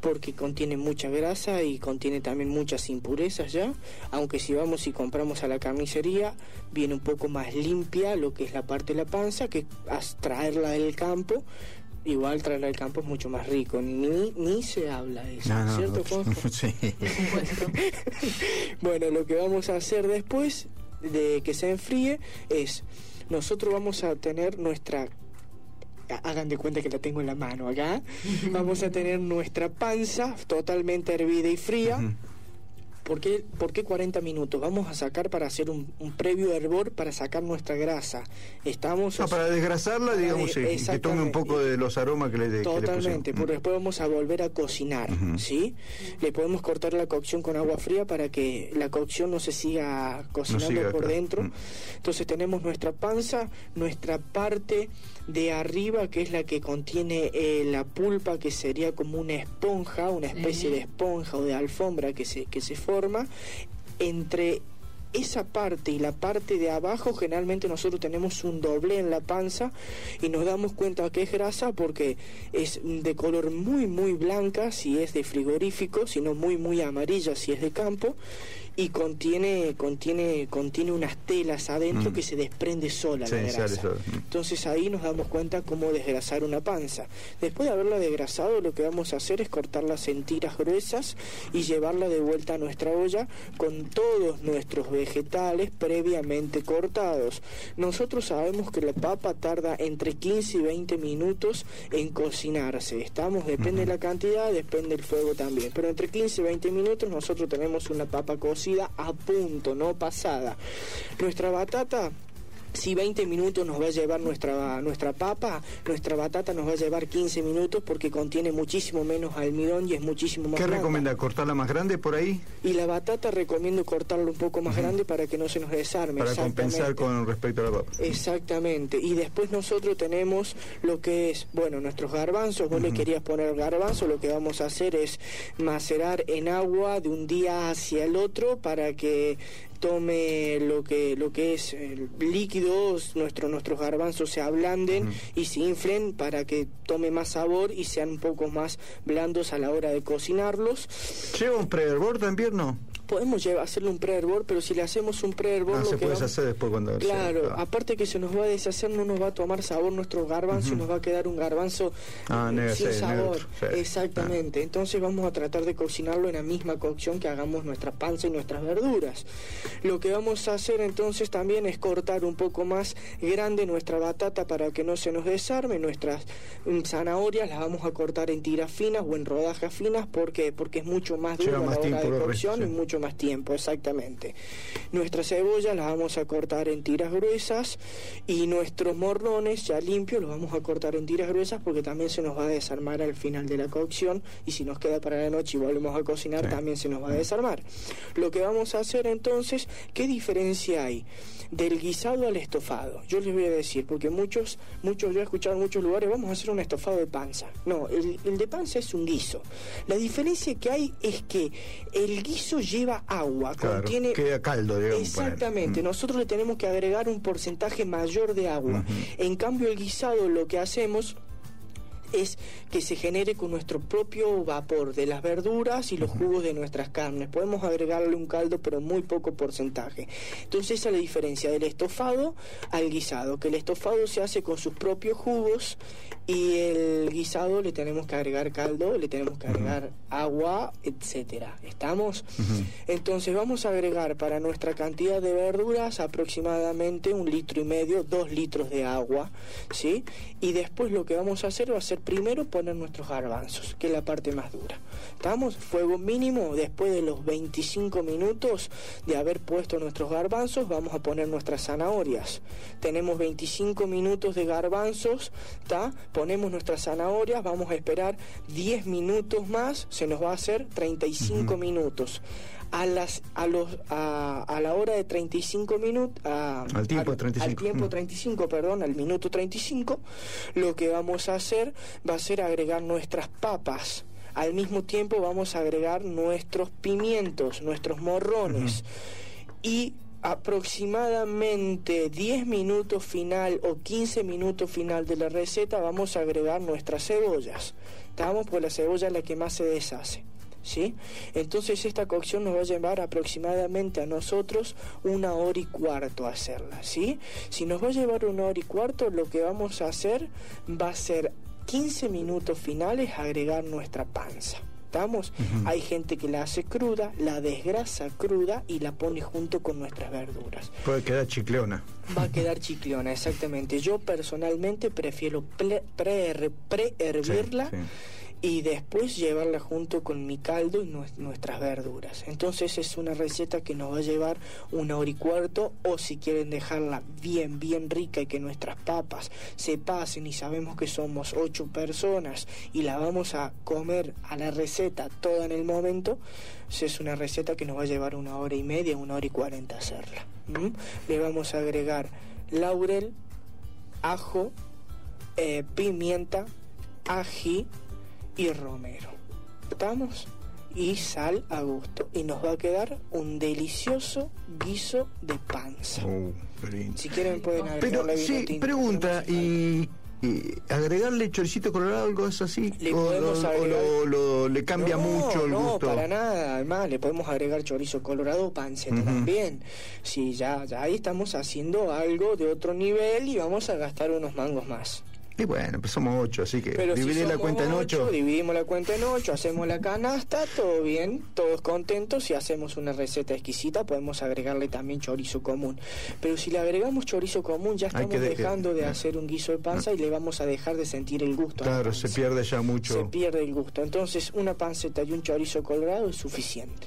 Speaker 20: Porque contiene mucha grasa y contiene también muchas impurezas ya. Aunque si vamos y compramos a la carnicería, viene un poco más limpia lo que es la parte de la panza que traerla del campo. Igual traerla del campo es mucho más rico, ni, ni se habla de eso,
Speaker 3: No, no,
Speaker 20: ¿cierto,
Speaker 3: no.
Speaker 20: Juanjo?
Speaker 3: Sí.
Speaker 20: Bueno, lo que vamos a hacer después de que se enfríe es, nosotros vamos a tener nuestra... ha- Hagan de cuenta que la tengo en la mano acá. Vamos a tener nuestra panza totalmente hervida y fría. ¿Por qué, por qué 40 minutos? Vamos a sacar para hacer un, un previo hervor para sacar nuestra grasa. Estamos...
Speaker 3: No, para desgrasarla, digamos,
Speaker 20: de-
Speaker 3: sí, que tome un poco de los aromas que le, que le
Speaker 20: Totalmente,
Speaker 3: pusimos.
Speaker 20: porque después vamos a volver a cocinar, ¿sí? Le podemos cortar la cocción con agua fría para que la cocción no se siga cocinando
Speaker 3: siga,
Speaker 20: por
Speaker 3: claro.
Speaker 20: dentro.
Speaker 3: Mm.
Speaker 20: Entonces tenemos nuestra panza, nuestra parte de arriba que es la que contiene eh, la pulpa que sería como una esponja, una especie de esponja o de alfombra que se, que se forma entre esa parte y la parte de abajo generalmente nosotros tenemos un doble en la panza y nos damos cuenta que es grasa porque es de color muy muy blanca si es de frigorífico, sino muy muy amarilla si es de campo y contiene contiene contiene unas telas adentro
Speaker 3: Mm.
Speaker 20: que se desprende sola
Speaker 3: Sí,
Speaker 20: la grasa.
Speaker 3: sola. Mm.
Speaker 20: Entonces ahí nos damos cuenta cómo desgrasar una panza. Después de haberla desgrasado, lo que vamos a hacer es cortarlas en tiras gruesas y llevarla de vuelta a nuestra olla con todos nuestros vegetales previamente cortados. Nosotros sabemos que la papa tarda entre 15 y 20 minutos en cocinarse. Estamos, depende de la cantidad, depende del fuego también. Pero entre 15 y 20 minutos nosotros tenemos una papa cocida a punto, no pasada. Nuestra batata si 20 minutos nos va a llevar nuestra, nuestra papa, nuestra batata nos va a llevar 15 minutos porque contiene muchísimo menos almidón y es muchísimo más
Speaker 3: ¿Qué
Speaker 20: blanda.
Speaker 3: recomienda? ¿Cortarla más grande por ahí?
Speaker 20: Y la batata recomiendo cortarla un poco más grande para que no se nos desarme.
Speaker 3: Para compensar con respecto a la papa.
Speaker 20: Exactamente. Y después nosotros tenemos lo que es, bueno, nuestros garbanzos. Vos le querías poner garbanzo, lo que vamos a hacer es macerar en agua de un día hacia el otro para que tome lo que lo que es eh, líquidos nuestro, nuestros garbanzos se ablanden y se inflen para que tome más sabor y sean un poco más blandos a la hora de cocinarlos
Speaker 3: ¿Lleva un pre-hervor también no?
Speaker 20: Podemos llevar, hacerle un pre-hervor pero si le hacemos un pre-hervor
Speaker 3: Ah,
Speaker 20: lo
Speaker 3: se
Speaker 20: que
Speaker 3: puede
Speaker 20: vamos-
Speaker 3: hacer después cuando...
Speaker 20: Claro,
Speaker 3: ah.
Speaker 20: aparte que se nos va a deshacer, no nos va a tomar sabor nuestro garbanzo y
Speaker 3: Ujú.
Speaker 20: nos va a quedar un garbanzo
Speaker 3: Ah,
Speaker 20: eh,
Speaker 3: negro,
Speaker 20: sin
Speaker 3: sí,
Speaker 20: sabor. Exactamente. Entonces vamos a tratar de cocinarlo en la misma cocción que hagamos nuestra panza y nuestras verduras. Lo que vamos a hacer entonces también es cortar un poco más grande nuestra batata para que no se nos desarme. Nuestras mm, zanahorias las vamos a cortar en tiras finas o en rodajas finas. ¿Por qué? Porque es mucho más duro la hora de cocción y mucho más tiempo, exactamente. Nuestras cebollas las vamos a cortar en tiras gruesas y nuestros morrones ya limpios los vamos a cortar en tiras gruesas porque también se nos va a desarmar al final de la cocción y si nos queda para la noche y volvemos a cocinar también se nos va a desarmar. Lo que vamos a hacer entonces, ¿qué diferencia hay? Del guisado al estofado. Yo les voy a decir, porque muchos, muchos, yo he escuchado en muchos lugares, vamos a hacer un estofado de panza. No, el, el de panza es un guiso. La diferencia que hay es que el guiso lleva agua,
Speaker 3: Claro,
Speaker 20: contiene
Speaker 3: queda caldo, digamos.
Speaker 20: Exactamente.
Speaker 3: Mm.
Speaker 20: nosotros le tenemos que agregar un porcentaje mayor de agua. En cambio, el guisado lo que hacemos es que se genere con nuestro propio vapor de las verduras y los jugos de nuestras carnes. Podemos agregarle un caldo, pero muy poco porcentaje. Entonces esa es la diferencia del estofado al guisado, que el estofado se hace con sus propios jugos y el guisado le tenemos que agregar caldo, le tenemos que agregar agua, etcétera. ¿Estamos? Entonces vamos a agregar para nuestra cantidad de verduras aproximadamente un litro y medio, dos litros de agua, ¿sí? Y después lo que vamos a hacer va a ser primero poner nuestros garbanzos, que es la parte más dura. ¿Estamos? Fuego mínimo, después de los 25 minutos de haber puesto nuestros garbanzos, vamos a poner nuestras zanahorias. Tenemos 25 minutos de garbanzos, ¿está? Ponemos nuestras zanahorias, vamos a esperar 10 minutos más, se nos va a hacer 35 minutos. A, las, a, los, a, a la hora de 35 minutos...
Speaker 3: Al tiempo de 35.
Speaker 20: Al tiempo
Speaker 3: Mm.
Speaker 20: 35, perdón, al minuto 35, lo que vamos a hacer va a ser agregar nuestras papas. Al mismo tiempo vamos a agregar nuestros pimientos, nuestros morrones. Y aproximadamente 10 minutos final o 15 minutos final de la receta vamos a agregar nuestras cebollas. ¿Estamos? Pues la cebolla es la que más se deshace. ¿Sí? Entonces esta cocción nos va a llevar aproximadamente a nosotros una hora y cuarto a hacerla, ¿sí? Si nos va a llevar una hora y cuarto, lo que vamos a hacer va a ser 15 minutos finales agregar nuestra panza. ¿Estamos? Hay gente que la hace cruda, la desgrasa cruda y la pone junto con nuestras verduras.
Speaker 3: Puede quedar chicleona.
Speaker 20: Va a quedar chicleona, exactamente. Yo personalmente prefiero pre- pre-hervirla
Speaker 3: Sí, sí.
Speaker 20: Y después llevarla junto con mi caldo y nues- nuestras verduras. Entonces es una receta que nos va a llevar una hora y cuarto o si quieren dejarla bien, bien rica y que nuestras papas se pasen y sabemos que somos ocho personas y la vamos a comer a la receta toda en el momento, es una receta que nos va a llevar una hora y media, una hora y cuarenta hacerla. Le vamos a agregar laurel, ajo, eh, pimienta, ají y romero. ¿Estamos? Y sal a gusto. Y nos va a quedar un delicioso guiso de panza.
Speaker 3: Uh, lindo.
Speaker 20: Si quieren pueden
Speaker 3: Pero
Speaker 20: agregarle vino
Speaker 3: sí, pregunta, y, y agregarle choricito colorado, algo es así?
Speaker 20: Le
Speaker 3: o,
Speaker 20: podemos
Speaker 3: o- o
Speaker 20: agregar-
Speaker 3: lo- lo- le cambia
Speaker 20: No,
Speaker 3: mucho el
Speaker 20: no,
Speaker 3: gusto.
Speaker 20: para nada. Además, le podemos agregar chorizo colorado panceta
Speaker 3: Ujú.
Speaker 20: también. Sí, ya, ya ahí estamos haciendo algo de otro nivel y vamos a gastar unos mangos más.
Speaker 3: Y bueno, pues somos ocho, así que
Speaker 20: Pero si
Speaker 3: la cuenta en ocho.
Speaker 20: Dividimos la cuenta en ocho, hacemos la canasta, todo bien, todos contentos. Si hacemos una receta exquisita, podemos agregarle también chorizo común. Pero si le agregamos chorizo común, ya estamos
Speaker 3: de-
Speaker 20: dejando de
Speaker 3: eh,
Speaker 20: hacer un guiso de panza y le vamos a dejar de sentir el gusto.
Speaker 3: Claro, se pierde ya mucho.
Speaker 20: Se pierde el gusto. Entonces, una panceta y un chorizo colorado es suficiente.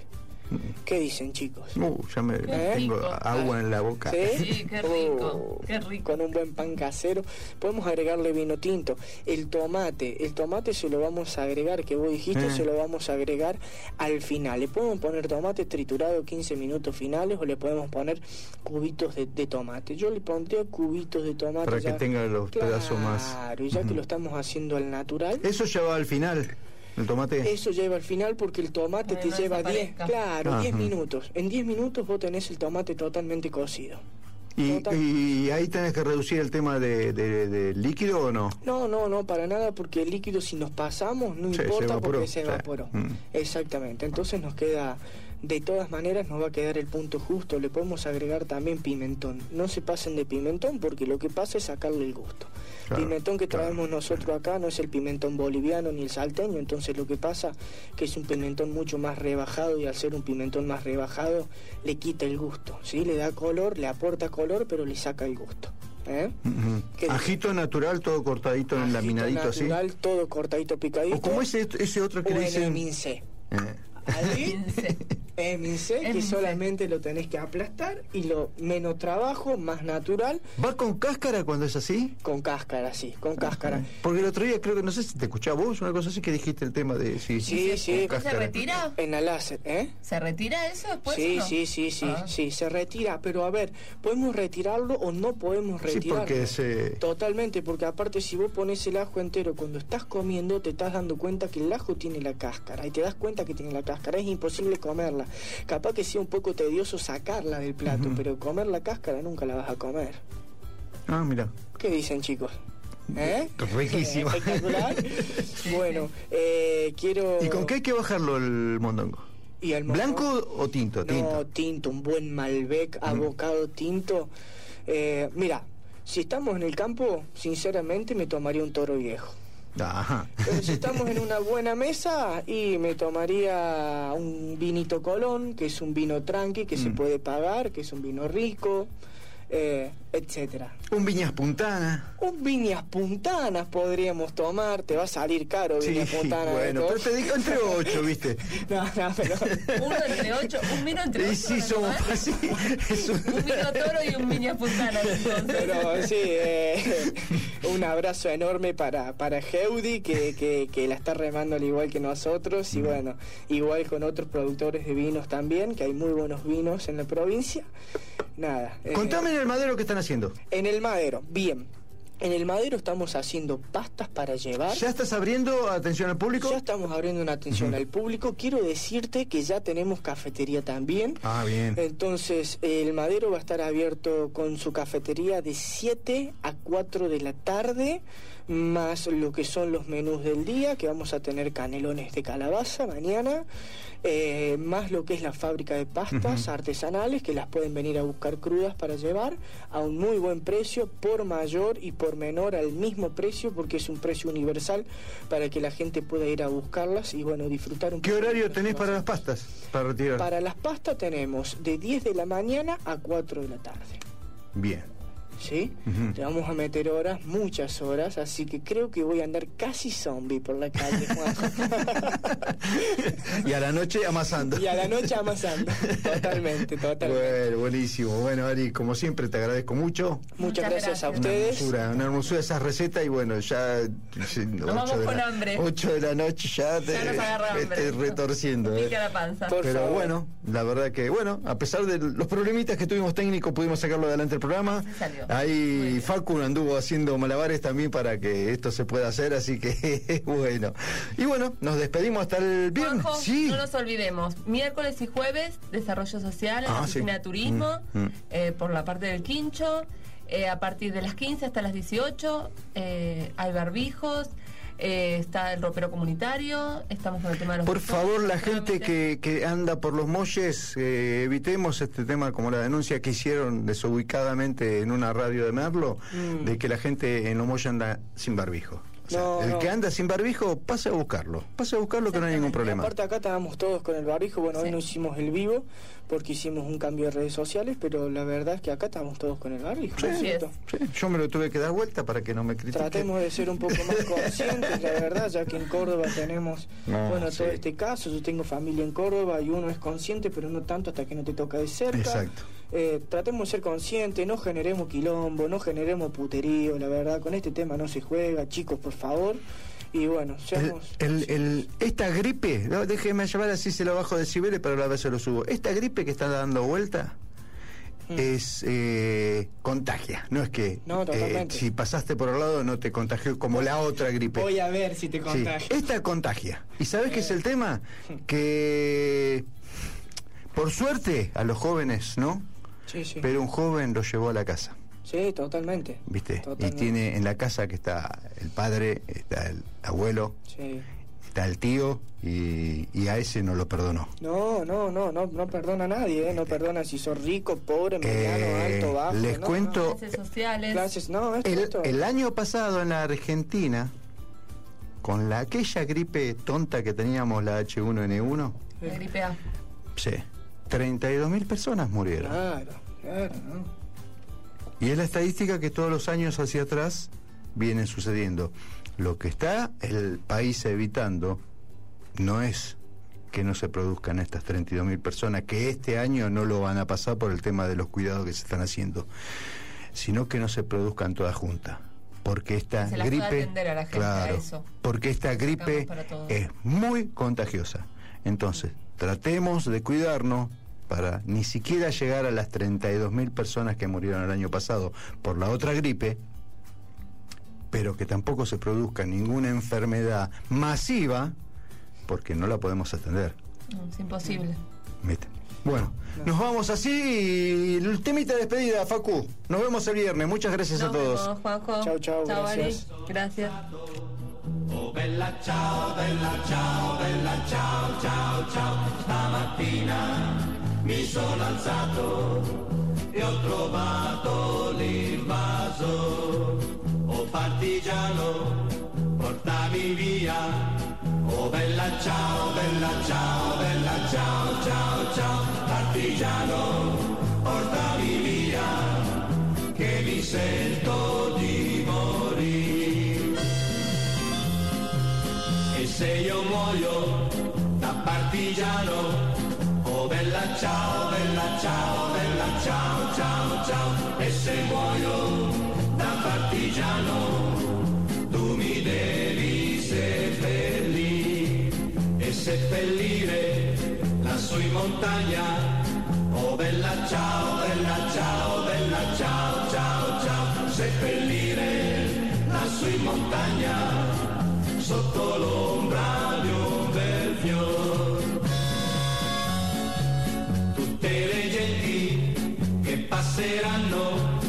Speaker 20: ¿Qué dicen, chicos?
Speaker 3: Uh, ya me
Speaker 20: Qué
Speaker 3: tengo
Speaker 20: rico.
Speaker 3: agua en la boca.
Speaker 20: ¿Sí?
Speaker 4: qué rico,
Speaker 20: Oh,
Speaker 4: qué rico.
Speaker 20: Con un buen pan casero. Podemos agregarle vino tinto. El tomate, el tomate se lo vamos a agregar, que vos dijiste,
Speaker 3: Eh.
Speaker 20: se lo vamos a agregar al final. Le podemos poner tomate triturado 15 minutos finales o le podemos poner cubitos de, de tomate. Yo le pondría cubitos de tomate.
Speaker 3: Para que tenga los pedazos más.
Speaker 20: Claro, y ya que lo estamos haciendo al natural.
Speaker 3: Eso ya va al final, el tomate.
Speaker 20: Eso lleva al final porque el tomate te lleva 10,
Speaker 4: desaparezca.
Speaker 20: claro, 10
Speaker 3: Ajá.
Speaker 20: minutos. En 10 minutos vos tenés el tomate totalmente cocido.
Speaker 3: Y, y ahí tenés que reducir el tema de, de- de líquido o no?
Speaker 20: No, no, no, para nada, porque el líquido si nos pasamos no
Speaker 3: Sí, se
Speaker 20: importa
Speaker 3: evaporó,
Speaker 20: porque se
Speaker 3: sí.
Speaker 20: evaporó.
Speaker 3: Mm.
Speaker 20: Exactamente, entonces nos queda, de todas maneras nos va a quedar el punto justo, le podemos agregar también pimentón. No se pasen de pimentón porque lo que pasa es sacarle el gusto.
Speaker 3: Claro,
Speaker 20: pimentón que traemos nosotros acá no es el pimentón boliviano ni el salteño, entonces lo que pasa que es un pimentón mucho más rebajado y al ser un pimentón más rebajado le quita el gusto, ¿sí? Le da color, le aporta color, pero le saca el gusto. ¿eh?
Speaker 3: Ujú.
Speaker 20: ¿Qué
Speaker 3: Ajito natural, todo cortadito en laminadito así.
Speaker 20: natural, todo cortadito, picadito.
Speaker 3: O como ese, ese otro que
Speaker 20: o
Speaker 3: le
Speaker 20: en el
Speaker 3: dicen.
Speaker 20: mince.
Speaker 3: Eh,
Speaker 20: Ahí, en mince, que solamente lo tenés que aplastar y lo menos trabajo, más natural,
Speaker 3: ¿Va con cáscara cuando es así?
Speaker 20: con cáscara, sí, con cáscara.
Speaker 3: Porque el otro día creo que no sé si te escuchaba vos, una cosa así que dijiste el tema de sí,
Speaker 20: Sí, sí.
Speaker 3: con
Speaker 4: ¿Se retira?
Speaker 20: En la láser, ¿eh?
Speaker 4: ¿Se retira eso después?
Speaker 20: Sí,
Speaker 4: o no?
Speaker 20: sí, sí, sí,
Speaker 4: Ah.
Speaker 20: sí, se retira, pero a ver, ¿podemos retirarlo o no podemos
Speaker 3: Sí,
Speaker 20: retirarlo?
Speaker 3: porque se...
Speaker 20: Totalmente, porque aparte si vos pones el ajo entero cuando estás comiendo te estás dando cuenta que el ajo tiene la cáscara y te das cuenta que tiene la cáscara, es imposible comerla. Capaz que sea un poco tedioso sacarla del plato, pero comer la cáscara nunca la vas a comer.
Speaker 3: Ah, mira.
Speaker 20: ¿Qué dicen chicos? ¿Eh?
Speaker 3: Riquísimo.
Speaker 20: Espectacular. bueno, eh, quiero...
Speaker 3: ¿Y con qué hay que bajarlo el mondongo?
Speaker 20: ¿Y el
Speaker 3: ¿Blanco o tinto?
Speaker 20: No,
Speaker 3: Tinto.
Speaker 20: tinto, un buen Malbec abocado tinto. Eh, mira, si estamos en el campo, sinceramente me tomaría un toro viejo.
Speaker 3: Ajá.
Speaker 20: Pero si estamos en una buena mesa y me tomaría un vinito Colón, que es un vino tranqui, que se
Speaker 3: Mm.
Speaker 20: puede pagar, que es un vino rico, eh, etcétera.
Speaker 3: Un viñas puntana.
Speaker 20: Un viñas puntanas podríamos tomar, te va a salir caro
Speaker 3: Sí,
Speaker 20: viñas puntanas.
Speaker 3: bueno,
Speaker 20: ¿no?
Speaker 3: pero te digo entre ocho, ¿viste?
Speaker 20: No, no, pero...
Speaker 4: Uno entre ocho, un vino entre ocho.
Speaker 3: Y sí, somos
Speaker 4: ¿Eh?
Speaker 3: así. Es un-
Speaker 4: Un vino toro y un viña puntana. entonces.
Speaker 20: Pero sí, eh, un abrazo enorme para, para Heudi, que, que, que la está remando al igual que nosotros, y bueno, igual con otros productores de vinos también, que hay muy buenos vinos en la provincia. Nada. eh,
Speaker 3: Contame en el madero qué están haciendo.
Speaker 20: En el madero, bien. En el madero estamos haciendo pastas para llevar.
Speaker 3: ¿Ya estás abriendo atención al público?
Speaker 20: Ya estamos abriendo una atención al público. Quiero decirte que ya tenemos cafetería también.
Speaker 3: Ah, bien.
Speaker 20: Entonces, el Madero va a estar abierto con su cafetería de 7 a 4 de la tarde, más lo que son los menús del día, que vamos a tener canelones de calabaza mañana, eh, más lo que es la fábrica de pastas artesanales, que las pueden venir a buscar crudas para llevar a un muy buen precio, por mayor y por menor al mismo precio, porque es un precio universal para que la gente pueda ir a buscarlas y bueno, disfrutar un
Speaker 3: ¿Qué horario tenés para las pastas? Para retirar.
Speaker 20: Para las pastas tenemos de 10 de la mañana a 4 de la tarde.
Speaker 3: Bien.
Speaker 20: ¿Sí?
Speaker 3: Ujú.
Speaker 20: Le vamos a meter horas, muchas horas, así que creo que voy a andar casi zombie por la calle.
Speaker 3: Y a la noche amasando.
Speaker 20: y a la noche amasando. Totalmente, totalmente.
Speaker 3: Bueno, buenísimo. Bueno, Ari, como siempre, te agradezco mucho.
Speaker 20: Muchas gracias a
Speaker 3: Una
Speaker 20: ustedes.
Speaker 3: hermosura, una hermosura esa receta y bueno, ya sí,
Speaker 4: vamos
Speaker 3: ocho de
Speaker 4: con
Speaker 3: la,
Speaker 4: hambre.
Speaker 3: 8 de la noche ya te
Speaker 4: Ya
Speaker 3: estoy retorciendo. eh.
Speaker 4: La panza.
Speaker 20: Por
Speaker 3: Pero
Speaker 20: favor.
Speaker 3: bueno, la verdad que bueno, a pesar de los problemitas que tuvimos técnicos, pudimos sacarlo adelante el programa.
Speaker 4: Sí
Speaker 3: Ahí Facu anduvo haciendo malabares también para que esto se pueda hacer, así que bueno. Y bueno, nos despedimos hasta el viernes.
Speaker 4: Juanjo,
Speaker 3: Sí.
Speaker 4: no nos olvidemos. Miércoles y jueves, desarrollo social
Speaker 3: Ah, sí.
Speaker 4: de turismo,
Speaker 3: Mm, mm.
Speaker 4: eh, por la parte del quincho. Eh, a partir de las 15 hasta las 18 eh, hay barbijos. Eh, está el ropero comunitario. Estamos con el tema de los
Speaker 3: Por favor, la gente que, que anda por los molles, eh, evitemos este tema como la denuncia que hicieron desubicadamente en una radio de Merlo,
Speaker 20: Mm.
Speaker 3: de que la gente en los molles anda sin barbijo. O sea,
Speaker 20: No,
Speaker 3: el
Speaker 20: no.
Speaker 3: que anda sin barbijo, pase a buscarlo. Pase a buscarlo que no hay ningún problema.
Speaker 20: Aparte acá estábamos todos con el barbijo, bueno, hoy no hicimos el vivo porque hicimos un cambio de redes sociales, pero la verdad es que acá estamos todos con el barbijo, ¿no es cierto?
Speaker 3: Sí, yo me lo tuve que dar vuelta para que no me critiquen.
Speaker 20: Tratemos de ser un poco más conscientes, la verdad, ya que en Córdoba tenemos,
Speaker 3: No,
Speaker 20: bueno, todo
Speaker 3: sí.
Speaker 20: este caso, yo tengo familia en Córdoba y uno es consciente, pero no tanto hasta que no te toca de cerca.
Speaker 3: Exacto.
Speaker 20: Eh, tratemos de ser conscientes, no generemos quilombo, no generemos puterío, la verdad, con este tema no se juega, chicos, por favor. Y bueno,
Speaker 3: El,
Speaker 20: seamos...
Speaker 3: el- el- esta gripe, no, déjeme llevar así se lo bajo de decibeles, pero a la vez se lo subo. Esta gripe que está dando vuelta es eh, contagia. No es que
Speaker 20: No,
Speaker 3: eh, si pasaste por al lado no te contagió como la otra gripe.
Speaker 20: Voy a ver si te
Speaker 3: Sí,
Speaker 20: contagio.
Speaker 3: esta contagia. ¿Y sabes qué es el tema? Que por suerte a los jóvenes, ¿no?
Speaker 20: Sí, sí.
Speaker 3: Pero un joven lo llevó a la casa.
Speaker 20: Sí, totalmente.
Speaker 3: ¿Viste?
Speaker 20: Totalmente.
Speaker 3: Y tiene en la casa que está el padre, está el abuelo,
Speaker 20: Sí.
Speaker 3: está el tío y, y a ese no lo perdonó.
Speaker 20: No, no, no, no, no perdona a nadie, ¿eh? no perdona si sos rico, pobre, mediano,
Speaker 3: Eh,
Speaker 20: alto, bajo.
Speaker 3: les
Speaker 20: no,
Speaker 3: cuento-
Speaker 20: no.
Speaker 5: Clases sociales.
Speaker 20: Clases, no, esto,
Speaker 3: El, año pasado en la Argentina, con la, aquella gripe tonta que teníamos, la H1N1,
Speaker 5: La gripe A.
Speaker 3: sí, 32 mil personas murieron.
Speaker 20: Claro, claro, ¿no?
Speaker 3: Y es la estadística que todos los años hacia atrás vienen sucediendo. Lo que está el país evitando no es que no se produzcan estas 32 mil personas, que este año no lo van a pasar por el tema de los cuidados que se están haciendo, sino que no se produzcan todas juntas. Porque esta
Speaker 5: Se
Speaker 3: gripe,
Speaker 5: atender a la gente, a
Speaker 3: claro,
Speaker 5: eso.
Speaker 3: porque esta gripe es muy contagiosa. Entonces, tratemos de cuidarnos para ni siquiera llegar a las 32 mil personas que murieron el año pasado por la otra gripe, pero que tampoco se produzca ninguna enfermedad masiva, porque no la podemos atender.
Speaker 5: No, es imposible.
Speaker 3: ¿viste? Bueno, nos vamos así y el temita de despedida, Facu. Nos vemos el viernes. Muchas gracias
Speaker 5: Nos
Speaker 3: a todos.
Speaker 5: vemos, Juanjo.
Speaker 20: Chau, chau,
Speaker 5: Chau, Ari.
Speaker 20: gracias.
Speaker 5: Gracias.
Speaker 1: Oh bella ciao, bella ciao, bella ciao, ciao, ciao. Stamattina mi sono alzato e ho trovato l'invaso. Oh partigiano, portami via. Oh bella ciao, bella ciao, bella ciao, ciao, ciao. Partigiano, portami via, che mi sento di morire. E se io muoio da partigiano, bella ciao, bella ciao, bella ciao, ciao, ciao. E se muoio da partigiano, tu mi devi seppellire e seppellire lassù in montagna. Oh bella ciao, bella ciao, bella ciao, ciao, ciao. Seppellire lassù in montagna sotto l'ombra Tutte le genti che passeranno,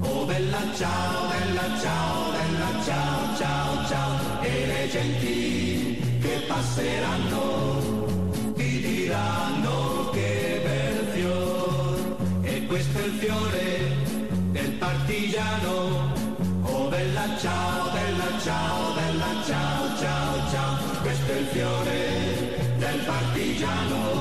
Speaker 1: oh bella ciao, bella ciao, bella ciao, ciao, ciao, e le genti che passeranno ti diranno che bel fior, e questo è il fiore del partigiano, oh bella ciao, bella ciao, bella ciao, ciao, ciao, questo è il fiore del partigiano,